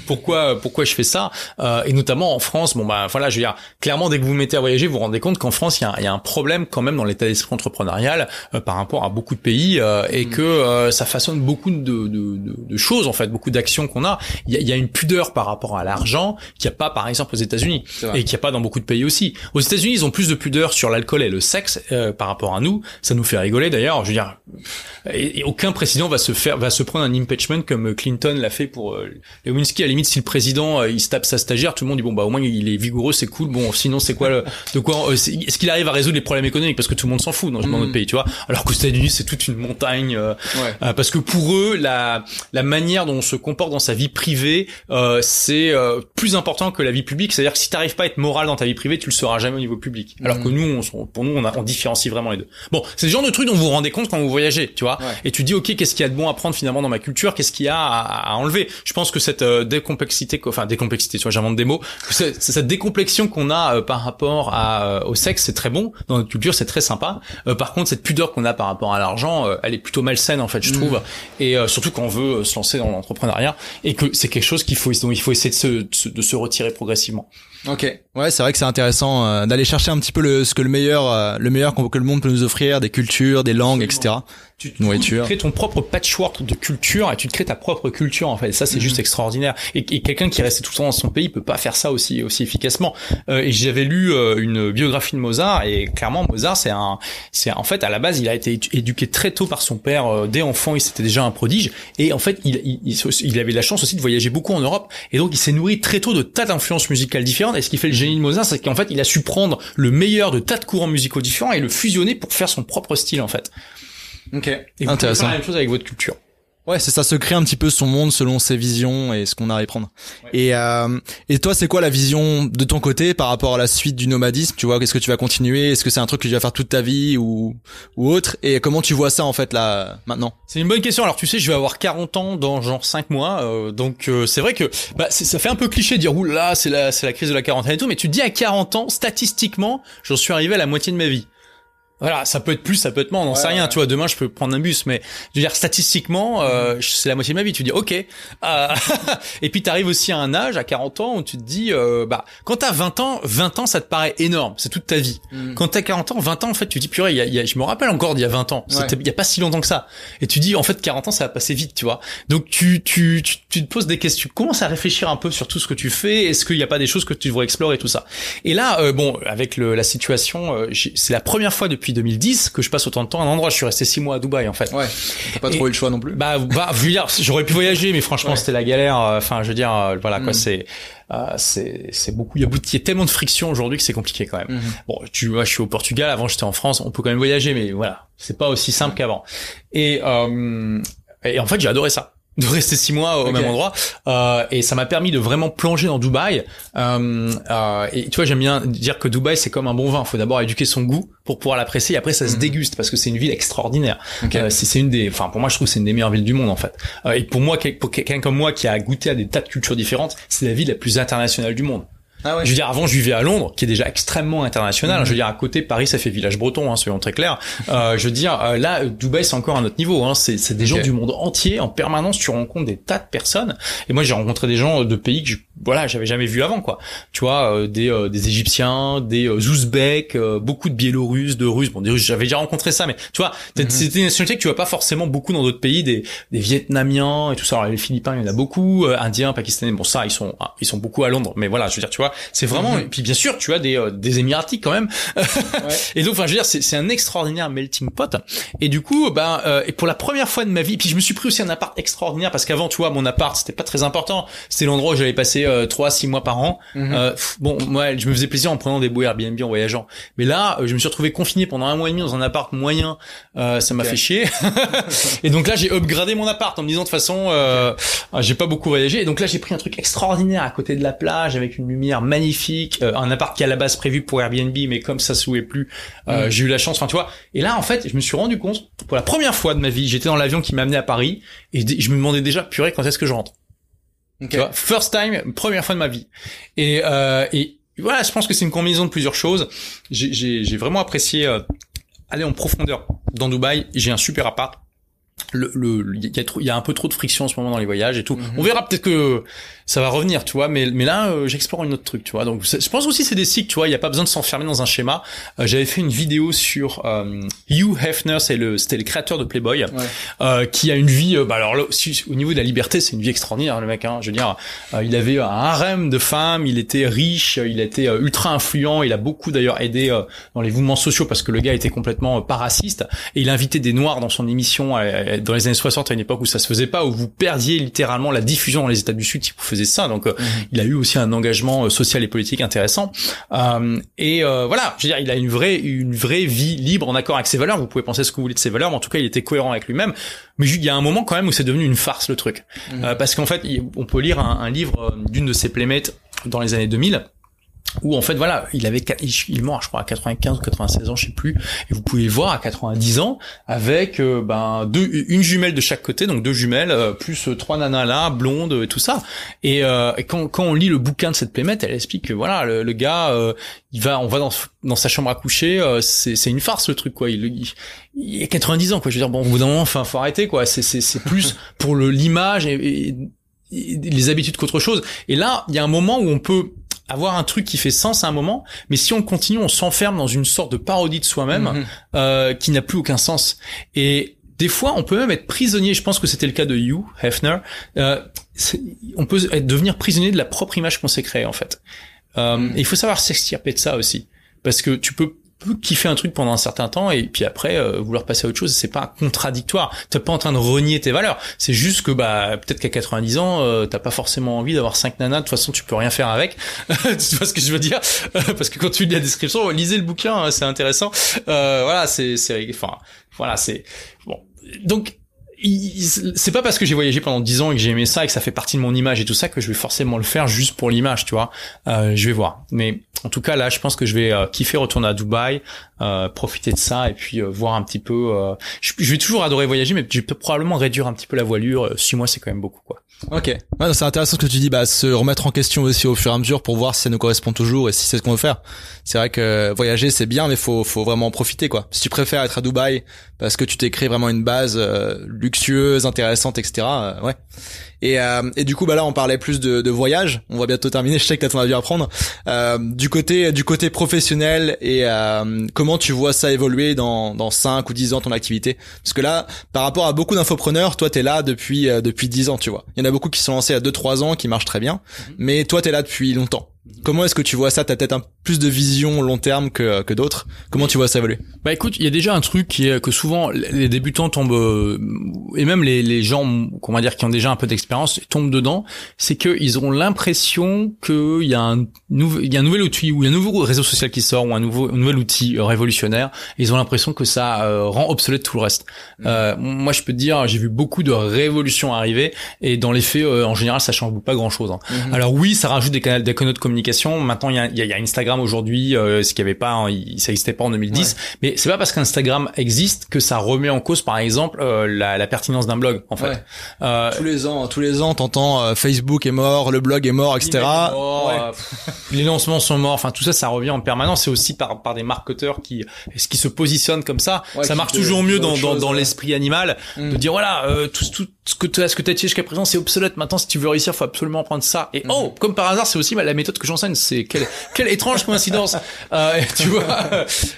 pourquoi pourquoi je fais ça euh, et notamment en France bon bah voilà je veux dire clairement dès que vous vous mettez à voyager vous vous rendez compte qu'en France il y a, il y a un problème quand même dans l'état d'esprit entrepreneurial euh, par rapport à beaucoup de pays euh, et mm. que euh, ça façonne beaucoup de, de, de, de, choses en fait beaucoup d'actions qu'on a. Il y, a il y a une pudeur par rapport à l'argent qu'il n'y a pas par exemple aux États-Unis et qu'il n'y a pas dans beaucoup de pays aussi. Aux États-Unis ils ont plus de pudeur sur l'alcool et le sexe par rapport à nous. Ça nous fait rigoler d'ailleurs je veux dire et, et aucun président va se faire va se prendre un impeachment comme Clinton l'a fait pour euh, Lewinsky. À la limite, si le président euh, il se tape sa stagiaire, tout le monde dit bon bah au moins il est vigoureux, c'est cool. Bon, sinon c'est quoi le, de quoi euh, Est-ce qu'il arrive à résoudre les problèmes économiques? Parce que tout le monde s'en fout dans, notre mm. pays, tu vois Alors qu'aux États-Unis c'est toute une montagne euh, parce que pour eux la la manière dont on se comporte dans sa vie privée c'est plus important que la vie publique. C'est-à-dire que si t'arrives pas à être moral dans ta vie privée, tu le seras jamais au niveau public. Alors que mm. nous, on, pour nous, on, a, on différencie vraiment les deux. Bon, c'est le genre de truc dont vous vous rendez compte quand vous voyagez, tu vois. Et tu dis ok, qu'est-ce qu'il y a de bon à prendre finalement dans ma culture? Qu'est-ce qu'il y a à, à enlever? Je pense que cette euh, décomplexité, enfin décomplexité, tu vois, j'invente des mots, cette, cette décomplexion qu'on a euh, par rapport à, euh, au sexe, c'est très bon. Dans notre culture, c'est très sympa. par contre, cette pudeur qu'on a par rapport à l'argent, elle est plutôt malsaine en fait, je mm. trouve. Et surtout quand on veut se lancer dans l'entrepreneuriat et que c'est quelque chose qu'il faut, dont il faut essayer de se, de se retirer progressivement. Ok, ouais, c'est vrai que c'est intéressant d'aller chercher un petit peu le, ce que le meilleur, le meilleur que le monde peut nous offrir, des cultures, des langues, etc tu, tu crées ton propre patchwork de culture et tu te crées ta propre culture en fait. ça c'est mhm. juste extraordinaire. Et, quelqu'un qui reste tout le temps dans son pays peut pas faire ça aussi aussi efficacement. Euh, et j'avais lu euh, une biographie de Mozart et clairement Mozart c'est un c'est en fait à la base il a été éduqué très tôt par son père euh, dès enfant il c'était déjà un prodige et en fait il, il, il, avait la chance aussi de voyager beaucoup en Europe et donc il s'est nourri très tôt de tas d'influences musicales différentes. Et ce qui fait le génie de Mozart c'est qu'en fait il a su prendre le meilleur de tas de courants musicaux différents et le fusionner pour faire son propre style en fait. Ok. Et vous Intéressant. Faire la même chose avec votre culture. Ouais, c'est ça, se créer un petit peu son monde selon ses visions et ce qu'on a à y prendre. Et euh, et toi, c'est quoi la vision de ton côté par rapport à la suite du nomadisme Tu vois, qu'est-ce que tu vas continuer? Est-ce que c'est un truc que tu vas faire toute ta vie ou ou autre? Et comment tu vois ça en fait là maintenant? C'est une bonne question. Alors tu sais, je vais avoir 40 ans dans genre 5 mois, euh, donc euh, c'est vrai que bah, ça fait un peu cliché de dire là, c'est la c'est la crise de la quarantaine et tout, mais tu te dis à 40 ans, statistiquement, j'en suis arrivé à la moitié de ma vie. Voilà, ça peut être plus, ça peut être moins, on n'en sait rien. Tu vois, demain je peux prendre un bus, mais je veux dire statistiquement, euh, mm. c'est la moitié de ma vie. Tu dis ok. Euh, et puis tu arrives aussi à un âge, à 40 ans, où tu te dis, euh, bah, quand t'as 20 ans, 20 ans, ça te paraît énorme, c'est toute ta vie. Mm. Quand t'as 40 ans, 20 ans, en fait, tu dis purée, y a, y a, je me rappelle encore d'il y a 20 ans, il y a pas si longtemps que ça. Et tu dis, en fait, 40 ans, ça va passer vite, tu vois. Donc tu, tu, tu, tu, te poses des questions, tu commences à réfléchir un peu sur tout ce que tu fais. Est-ce qu'il n'y a pas des choses que tu devrais explorer, tout ça. Et là, euh, bon, avec le, la situation, euh, c'est la première fois depuis 2010 que je passe autant de temps à un endroit. Je suis resté six mois à Dubaï en fait. Ouais. T'as pas trop eu le choix non plus. Bah, bah, j'aurais pu voyager, mais franchement, c'était la galère. Euh, enfin, je veux dire, euh, voilà quoi, mm. c'est. Euh, c'est c'est beaucoup il y a, il y a tellement de friction aujourd'hui que c'est compliqué quand même. Mm-hmm. Bon, tu vois, je suis au Portugal, avant j'étais en France, on peut quand même voyager mais voilà, c'est pas aussi simple qu'avant. Et euh, et en fait, j'ai adoré ça de rester six mois au même endroit. Euh, et ça m'a permis de vraiment plonger dans Dubaï. Euh, euh, et tu vois j'aime bien dire que Dubaï c'est comme un bon vin. Faut d'abord éduquer son goût pour pouvoir l'apprécier. Et après ça se mhm. déguste parce que c'est une ville extraordinaire. Euh, c'est une des enfin pour moi je trouve c'est une des meilleures villes du monde en fait. Euh, et pour moi pour quelqu'un comme moi qui a goûté à des tas de cultures différentes c'est la ville la plus internationale du monde ah ouais. Je veux dire, avant, je vivais à Londres, qui est déjà extrêmement international. Je veux dire, à côté, Paris, ça fait village breton, hein, soyons très clairs. Euh, je veux dire, euh, là, Dubaï, c'est encore un autre niveau. Hein. C'est des gens du monde entier. En permanence, tu rencontres des tas de personnes. Et moi, j'ai rencontré des gens de pays que je, voilà, j'avais jamais vu avant, quoi. Tu vois, euh, des, euh, des Égyptiens, des euh, Ouzbeks, beaucoup de Biélorusses, de Russes. Bon, des Russes, j'avais déjà rencontré ça, mais tu vois, mm c'est des nationalités que tu vois pas forcément beaucoup dans d'autres pays, des, des Vietnamiens et tout ça. Alors, les Philippins, il y en a beaucoup, Indiens, Pakistanais. Bon, ça, ils sont, ils sont beaucoup à Londres. Mais voilà, je veux dire, tu vois, c'est vraiment mhm. et puis bien sûr tu as des euh, des émiratis quand même. Et donc enfin je veux dire c'est un extraordinaire melting pot. Et du coup bah euh, et pour la première fois de ma vie puis je me suis pris aussi un appart extraordinaire parce qu'avant tu vois mon appart c'était pas très important. C'était l'endroit où j'allais passer euh, trois six mois par an. Mhm. euh, bon moi je me faisais plaisir en prenant des bouées Airbnb en voyageant. Mais là je me suis retrouvé confiné pendant un mois et demi dans un appart moyen. Ça m'a fait chier. Et donc là j'ai upgradé mon appart en me disant de toute façon j'ai pas beaucoup voyagé. Et donc là j'ai pris un truc extraordinaire à côté de la plage avec une lumière magnifique euh, un appart qui à la base prévu pour Airbnb, mais comme ça se louait plus, euh, mm. j'ai eu la chance. Enfin, tu vois. Et là, en fait, je me suis rendu compte pour la première fois de ma vie, j'étais dans l'avion qui m'amenait à Paris et je me demandais déjà, purée, quand est-ce que je rentre? Tu vois, first time, première fois de ma vie. Et euh, et voilà, je pense que c'est une combinaison de plusieurs choses. J'ai vraiment apprécié aller en profondeur dans Dubaï. J'ai un super appart le il y a y a un peu trop de friction en ce moment dans les voyages et tout. On verra peut-être que ça va revenir, tu vois, mais mais là euh, j'explore une autre truc, tu vois. Donc je pense aussi c'est des cycles, tu vois, il y a pas besoin de s'enfermer dans un schéma. Euh, j'avais fait une vidéo sur euh, Hugh Hefner, c'est le c'était le créateur de Playboy euh, qui a une vie euh, bah alors là, si- au niveau de la liberté, c'est une vie extraordinaire le mec hein, je veux dire, euh, il avait un harem de femmes, il était riche, il était ultra influent, il a beaucoup d'ailleurs aidé euh, dans les mouvements sociaux parce que le gars était complètement pas raciste et il invitait des noirs dans son émission euh, dans les années 60 à une époque où ça se faisait pas où vous perdiez littéralement la diffusion dans les États du Sud si vous faisiez ça. Donc euh, il a eu aussi un engagement euh, social et politique intéressant. Euh, et euh, voilà je veux dire il a une vraie une vraie vie libre en accord avec ses valeurs. Vous pouvez penser ce que vous voulez de ses valeurs mais en tout cas il était cohérent avec lui-même. Mais il y a un moment quand même où c'est devenu une farce le truc. Euh, parce qu'en fait on peut lire un, un livre d'une de ses playmates dans les années 2000 où en fait voilà il avait il mort je crois à 95 ou 96 ans je sais plus. Et vous pouvez le voir à 90 ans avec euh, ben deux une jumelle de chaque côté donc deux jumelles euh, plus euh, trois nanas là blondes et tout ça. Et, euh, et quand quand on lit le bouquin de cette playmate elle explique que voilà le, le gars euh, il va on va dans dans sa chambre à coucher c'est c'est une farce le truc quoi. Il, il il a 90 ans quoi. Je veux dire bon au bout d'un moment enfin faut arrêter quoi. C'est c'est c'est plus pour le l'image et les habitudes qu'autre chose. Et là il y a un moment où on peut avoir un truc qui fait sens à un moment, mais si on continue, on s'enferme dans une sorte de parodie de soi-même Mhm. euh, qui n'a plus aucun sens. Et des fois, on peut même être prisonnier. Je pense que c'était le cas de Hugh Hefner. Euh, on peut être, devenir prisonnier de la propre image qu'on s'est créée en fait. Euh, Mhm. et il faut savoir s'extirper de ça aussi, parce que tu peux peux kiffer un truc pendant un certain temps et puis après euh, vouloir passer à autre chose c'est pas contradictoire. T'es pas en train de renier tes valeurs. C'est juste que bah peut-être qu'à 90 ans euh, t'as pas forcément envie d'avoir cinq nanas. De toute façon tu peux rien faire avec. Tu vois ce que je veux dire? Parce que quand tu lis la description lisez le bouquin hein, c'est intéressant. Euh, voilà c'est c'est enfin voilà c'est bon. Donc c'est pas parce que j'ai voyagé pendant 10 ans et que j'ai aimé ça et que ça fait partie de mon image et tout ça que je vais forcément le faire juste pour l'image, tu vois. Euh, je vais voir. Mais en tout cas, là, je pense que je vais euh, kiffer retourner à Dubaï, euh, profiter de ça et puis euh, voir un petit peu. euh, je, je vais toujours adorer voyager, mais je peux probablement réduire un petit peu la voilure. Euh, Six mois, c'est quand même beaucoup, quoi. Ok. Ouais, c'est intéressant ce que tu dis, bah, se remettre en question aussi au fur et à mesure pour voir si ça nous correspond toujours et si c'est ce qu'on veut faire. C'est vrai que voyager c'est bien, mais faut faut vraiment en profiter quoi. Si tu préfères être à Dubaï parce que tu t'es créé vraiment une base luxueuse, intéressante, etc. euh, ouais. Et euh, et du coup bah là on parlait plus de, de voyage. On va bientôt terminer. Je sais que t'as ton avis à prendre. Euh, du côté du côté professionnel et euh, comment tu vois ça évoluer dans dans cinq ou dix ans ton activité? Parce que là par rapport à beaucoup d'infopreneurs, toi t'es là depuis euh, depuis 10 ans, tu vois. Il y en a beaucoup qui sont lancés à 2 3 ans qui marchent très bien, mais toi t'es là depuis longtemps. Comment est-ce que tu vois ça? T'as peut-être un plus de vision long terme que que d'autres. Comment tu vois ça évoluer? Bah écoute, il y a déjà un truc qui est que souvent les débutants tombent euh, et même les, les gens qu'on va dire qui ont déjà un peu d'expérience tombent dedans, c'est que ils auront l'impression qu'il y a un nouvel il y a un nouvel outil ou il y a un nouveau réseau social qui sort ou un nouveau un nouvel outil euh, révolutionnaire, et ils ont l'impression que ça euh, rend obsolète tout le reste. Euh, moi je peux te dire, j'ai vu beaucoup de révolutions arriver et dans les faits euh, en général ça change pas grand-chose. hein. Alors oui, ça rajoute des canaux, des canaux de communication. Maintenant, il y a, il y a- il y a Instagram aujourd'hui, euh, ce qu'il n'y avait pas, hein, ça n'existait pas en 2010. Mais c'est pas parce qu'Instagram existe que ça remet en cause, par exemple, euh, la, la pertinence d'un blog, en fait. Ouais. Euh, Tous les ans, tous les ans, t'entends euh, Facebook est mort, le blog est mort, etc. Ouais. pff, les lancements sont morts. Enfin, tout ça, ça revient en permanence. C'est aussi par par des marketeurs qui qui se positionnent comme ça. Ouais, ça qui marche toujours mieux dans ouais. l'esprit animal Mm. de dire voilà tout tout ce que tu as ce que t'as dit jusqu'à présent c'est obsolète. Maintenant, si tu veux réussir, faut absolument prendre ça. Et oh, comme par hasard, c'est aussi bah, la méthode que j'enseigne. C'est quelle quelle étrange coïncidence. Euh, tu vois.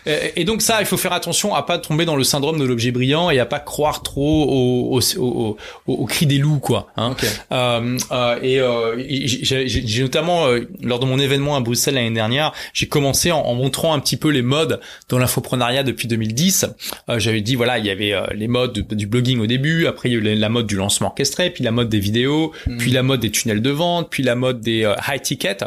et, et donc ça, il faut faire attention à pas tomber dans le syndrome de l'objet brillant et à pas croire trop au au, au, au, au cri des loups quoi. Hein. Ok. Euh, euh, et euh, j'ai notamment euh, lors de mon événement à Bruxelles l'année dernière, j'ai commencé en, en montrant un petit peu les modes dans l'infoprenariat depuis 2010. Euh, J'avais dit voilà, il y avait euh, les modes du, du blogging au début, après il y a eu la- la mode du lancement orchestré, puis la mode des vidéos, puis la mode des tunnels de vente, puis la mode des euh, high tickets.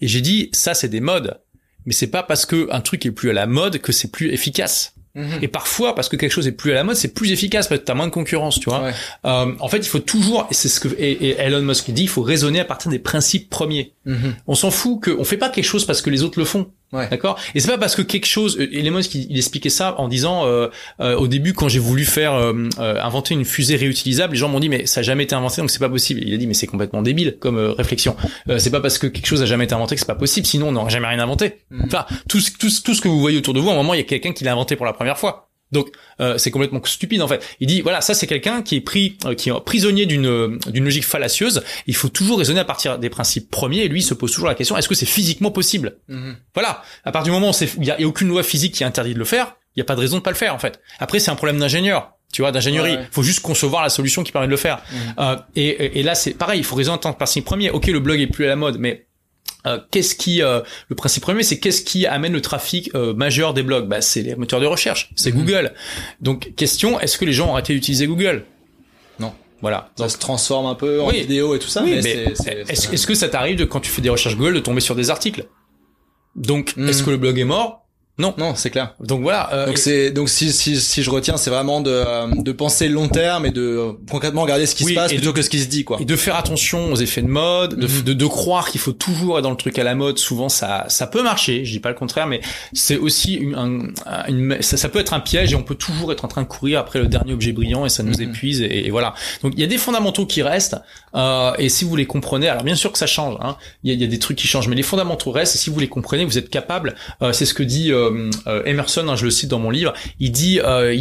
Et j'ai dit ça c'est des modes, mais c'est pas parce que un truc est plus à la mode que c'est plus efficace. Mhm. Et parfois, parce que quelque chose est plus à la mode, c'est plus efficace parce que t'as moins de concurrence, tu vois. Ouais. Euh, en fait, il faut toujours, et c'est ce que et, et Elon Musk dit, il faut raisonner à partir des principes premiers. Mhm. On s'en fout que, on fait pas quelque chose parce que les autres le font. Ouais. D'accord? Et c'est pas parce que quelque chose. euh, Elon Musk, il, il expliquait ça en disant euh, euh, au début quand j'ai voulu faire euh, euh, inventer une fusée réutilisable, les gens m'ont dit mais ça a jamais été inventé donc c'est pas possible. Il a dit mais c'est complètement débile comme euh, réflexion. Euh, c'est pas parce que quelque chose a jamais été inventé que c'est pas possible. Sinon on n'aurait jamais rien inventé. Mhm. Enfin tout tout ce que vous voyez autour de vous, à un moment il y a quelqu'un qui l'a inventé pour la première fois. Donc euh, c'est complètement stupide en fait. Il dit voilà ça c'est quelqu'un qui est pris euh, qui est prisonnier d'une euh, d'une logique fallacieuse. Il faut toujours raisonner à partir des principes premiers et lui il se pose toujours la question est-ce que c'est physiquement possible Mhm. Voilà. À partir du moment où il y a, y a aucune loi physique qui interdit de le faire, il y a pas de raison de pas le faire en fait. Après c'est un problème d'ingénieur. Tu vois, d'ingénierie. Ouais, ouais. faut juste concevoir la solution qui permet de le faire. Mhm. Euh, et, et- et là, c'est pareil. Il faut raisonner en tant que principe premier. Ok, le blog est plus à la mode, mais euh, qu'est-ce qui euh, le principe premier c'est qu'est-ce qui amène le trafic euh, majeur des blogs? Bah c'est les moteurs de recherche c'est Mhm. Google donc question est-ce que les gens ont arrêté d'utiliser Google? Non. voilà Ça se transforme un peu en Oui. vidéo et tout ça, oui, mais, mais c'est- c'est- est-ce c'est- est-ce que ça t'arrive de quand tu fais des recherches Google de tomber sur des articles? Donc Mhm. est-ce que le blog est mort? Non Non, c'est clair. donc voilà euh, Donc et- c'est donc si si si je retiens, c'est vraiment de de penser long terme et de euh, concrètement regarder ce qui Oui, se passe plutôt de- que ce qui se dit quoi. Et de faire attention aux effets de mode, de, Mhm. de, de croire qu'il faut toujours être dans le truc à la mode. Souvent, ça, ça peut marcher. Je dis pas le contraire, mais c'est aussi une, un- une- ça, ça peut être un piège et on peut toujours être en train de courir après le dernier objet brillant et ça nous Mhm. épuise et, et voilà. Donc il y a des fondamentaux qui restent euh, et si vous les comprenez, alors bien sûr que ça change. hein. Il y, a, y a des trucs qui changent, mais les fondamentaux restent. Et si vous les comprenez, vous êtes capable. euh, c'est ce que dit euh, Emerson. hein, je le cite dans mon livre. Il dit, euh,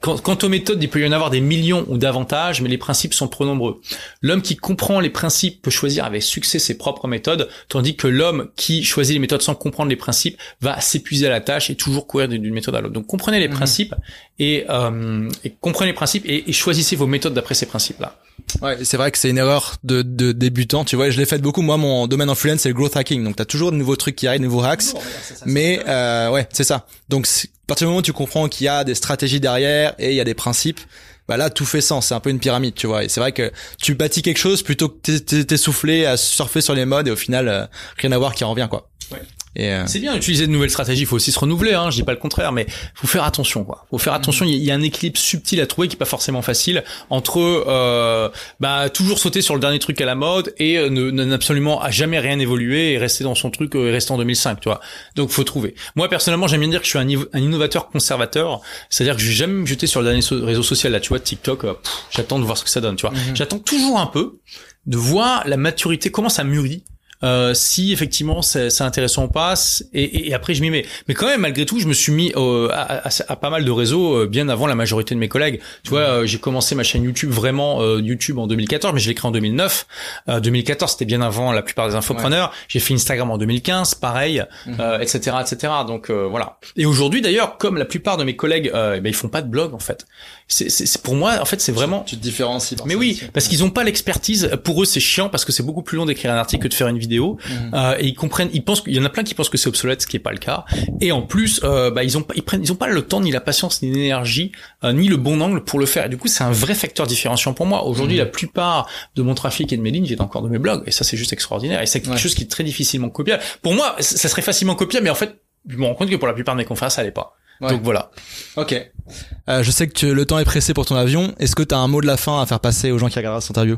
quant, quant aux méthodes, il peut y en avoir des millions ou davantage, mais les principes sont trop nombreux. L'homme qui comprend les principes peut choisir avec succès ses propres méthodes, tandis que l'homme qui choisit les méthodes sans comprendre les principes va s'épuiser à la tâche et toujours courir d'une méthode à l'autre. Donc comprenez les Mhm. principes et, euh, et comprenez les principes et, et choisissez vos méthodes d'après ces principes-là. Ouais, c'est vrai que c'est une erreur de, de débutant. Tu vois, je l'ai fait beaucoup. Moi, mon domaine influence, c'est le growth hacking. Donc, t'as toujours de nouveaux trucs qui arrivent, de nouveaux hacks. Mais euh, ouais, c'est ça. Donc, partir du moment où tu comprends qu'il y a des stratégies derrière et il y a des principes, bah là, tout fait sens. C'est un peu une pyramide, tu vois. Et c'est vrai que tu bâtis quelque chose plutôt que t'es- t'es- t'essouffler à surfer sur les modes et au final, euh, rien à voir qui en revient, quoi. Euh, C'est bien d'utiliser de nouvelles stratégies, il faut aussi se renouveler, hein, je dis pas le contraire, mais faut faire attention, quoi. Faut faire attention, il y a- un équilibre subtil à trouver qui est pas forcément facile entre euh, bah toujours sauter sur le dernier truc à la mode et euh, ne, ne- absolument à jamais rien évoluer et rester dans son truc euh, et rester en 2005, tu vois. Donc faut trouver. Moi personnellement, j'aime bien dire que je suis un, un innovateur conservateur, c'est-à-dire que je vais jamais me jeter sur le dernier so- réseau social là, tu vois, TikTok, euh, j'attends de voir ce que ça donne, tu vois. Mhm. J'attends toujours un peu de voir la maturité, comment ça mûrit. Euh, si effectivement c'est c'est intéressant ou pas et, et- et après je m'y mets. Mais quand même malgré tout je me suis mis euh, à, à- à pas mal de réseaux euh, bien avant la majorité de mes collègues. Tu vois euh, j'ai commencé ma chaîne YouTube vraiment euh, YouTube en 2014 mais je l'ai créé en 2009 euh, 2014 c'était bien avant la plupart des infopreneurs. J'ai fait Instagram en 2015 pareil Mhm. euh, etc etc donc euh, voilà. Et aujourd'hui d'ailleurs comme la plupart de mes collègues euh, eh ben, ils font pas de blog en fait c'est c'est- c'est- pour moi en fait c'est vraiment tu te différencies. par mais ça oui, parce qu'ils ont pas l'expertise. Pour eux, c'est chiant parce que c'est beaucoup plus long d'écrire un article que de faire une vidéo. Mhm. Euh, et ils comprennent, ils pensent qu'il y en a plein qui pensent que c'est obsolète, ce qui est pas le cas. Et en plus, euh, bah, ils ont pas, ils prennent, ils ont pas le temps, ni la patience, ni l'énergie, euh, ni le bon angle pour le faire. Et du coup, c'est un vrai facteur différenciant pour moi. Aujourd'hui, Mhm. la plupart de mon trafic et de mes lignes viennent encore de mes blogs. Et ça, c'est juste extraordinaire. Et c'est quelque Ouais. chose qui est très difficilement copiable. Pour moi, ça serait facilement copiable, mais en fait, je me rends compte que pour la plupart de mes confrères, ça l'est pas. Ouais. Donc voilà. Ok. Euh, je sais que tu- le temps est pressé pour ton avion. Est-ce que tu as un mot de la fin à faire passer aux gens qui regarderont cette interview?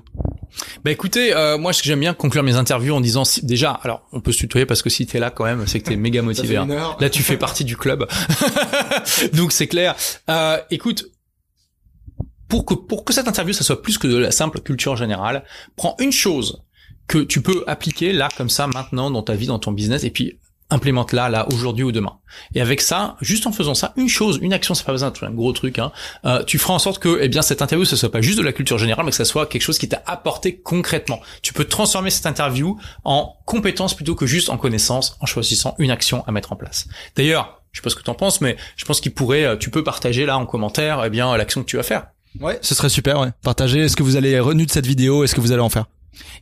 Bah écoutez, euh, moi ce que j'aime bien conclure mes interviews en disant si- déjà, alors on peut se tutoyer parce que si t'es là quand même, c'est que t'es méga motivé. hein. Là tu fais partie du club, donc c'est clair. Euh, écoute, pour que pour que cette interview ça soit plus que de la simple culture générale, prends une chose que tu peux appliquer là comme ça maintenant dans ta vie, dans ton business, et puis implémente-la là aujourd'hui ou demain. Et avec ça, juste en faisant ça, une chose, une action, c'est pas besoin d'être un gros truc. Hein, euh, tu feras en sorte que, eh bien, cette interview, ce soit pas juste de la culture générale, mais que ça soit quelque chose qui t'a apporté concrètement. Tu peux transformer cette interview en compétence plutôt que juste en connaissance, en choisissant une action à mettre en place. D'ailleurs, je sais pas ce que t'en penses, mais je pense qu'il pourrait, euh, tu peux partager là en commentaire, eh bien, l'action que tu vas faire. Ouais, ce serait super. Ouais. Partagez. Est-ce que vous allez retenu de cette vidéo Est-ce que vous allez en faire?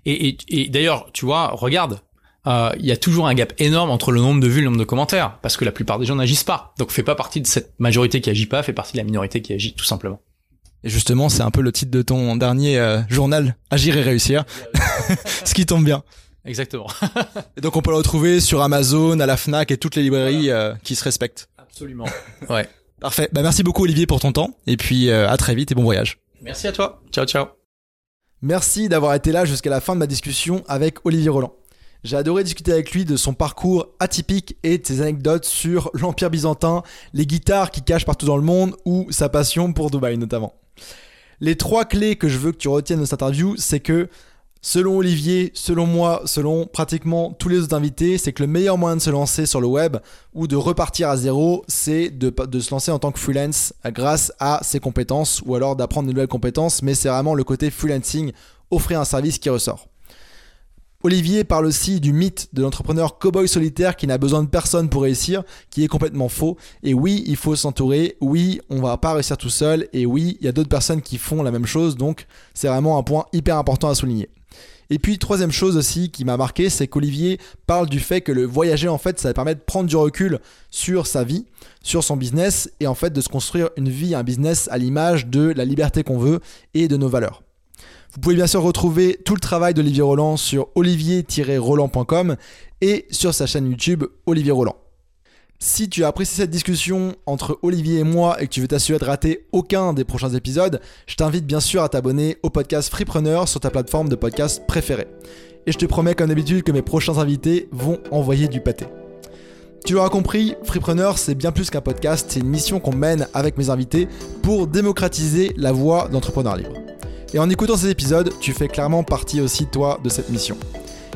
Et, et, et d'ailleurs, tu vois, regarde, euh, il y a toujours un gap énorme entre le nombre de vues et le nombre de commentaires, parce que la plupart des gens n'agissent pas. Donc fais pas partie de cette majorité qui agit pas, fais partie de la minorité qui agit, tout simplement. Et justement, c'est un peu le titre de ton dernier euh, journal, Agir et réussir. Ce qui tombe bien. Exactement. Et donc on peut le retrouver sur Amazon, à la Fnac et toutes les librairies euh, qui se respectent. Absolument. Ouais. Parfait. Bah merci beaucoup Olivier pour ton temps. Et puis euh, à très vite et bon voyage. Merci à toi. Ciao, ciao. Merci d'avoir été là jusqu'à la fin de ma discussion avec Olivier Roland. J'ai adoré discuter avec lui de son parcours atypique et de ses anecdotes sur l'Empire byzantin, les guitares qu'il cache partout dans le monde ou sa passion pour Dubaï notamment. Les trois clés que je veux que tu retiennes de cette interview, c'est que Selon Olivier, selon moi, selon pratiquement tous les autres invités, c'est que le meilleur moyen de se lancer sur le web ou de repartir à zéro, c'est de, de, se lancer en tant que freelance grâce à ses compétences ou alors d'apprendre de nouvelles compétences, mais c'est vraiment le côté freelancing, offrir un service qui ressort. Olivier parle aussi du mythe de l'entrepreneur cowboy solitaire qui n'a besoin de personne pour réussir, qui est complètement faux. Et oui, il faut s'entourer. Oui, on va pas réussir tout seul. Et oui, il y a d'autres personnes qui font la même chose. Donc, c'est vraiment un point hyper important à souligner. Et puis, troisième chose aussi qui m'a marqué, c'est qu'Olivier parle du fait que le voyager, en fait, ça permet de prendre du recul sur sa vie, sur son business, et en fait de se construire une vie, un business à l'image de la liberté qu'on veut et de nos valeurs. Vous pouvez bien sûr retrouver tout le travail d'Olivier Roland sur olivier-roland.com et sur sa chaîne YouTube Olivier Roland. Si tu as apprécié cette discussion entre Olivier et moi et que tu veux t'assurer de rater aucun des prochains épisodes, je t'invite bien sûr à t'abonner au podcast Freepreneur sur ta plateforme de podcast préférée. Et je te promets comme d'habitude que mes prochains invités vont envoyer du pâté. Tu l'auras compris, Freepreneur c'est bien plus qu'un podcast, c'est une mission qu'on mène avec mes invités pour démocratiser la voie d'entrepreneur libre. Et en écoutant ces épisodes, tu fais clairement partie aussi toi de cette mission.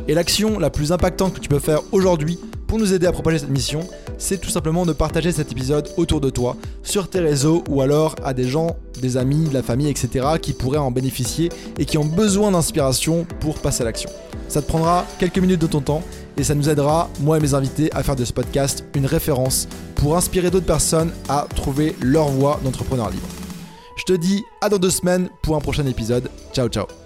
Et l'action la plus impactante que tu peux faire aujourd'hui pour nous aider à propager cette mission, c'est tout simplement de partager cet épisode autour de toi, sur tes réseaux ou alors à des gens, des amis, de la famille, etc. qui pourraient en bénéficier et qui ont besoin d'inspiration pour passer à l'action. Ça te prendra quelques minutes de ton temps et ça nous aidera, moi et mes invités, à faire de ce podcast une référence pour inspirer d'autres personnes à trouver leur voie d'entrepreneur libre. Je te dis à dans deux semaines pour un prochain épisode. Ciao ciao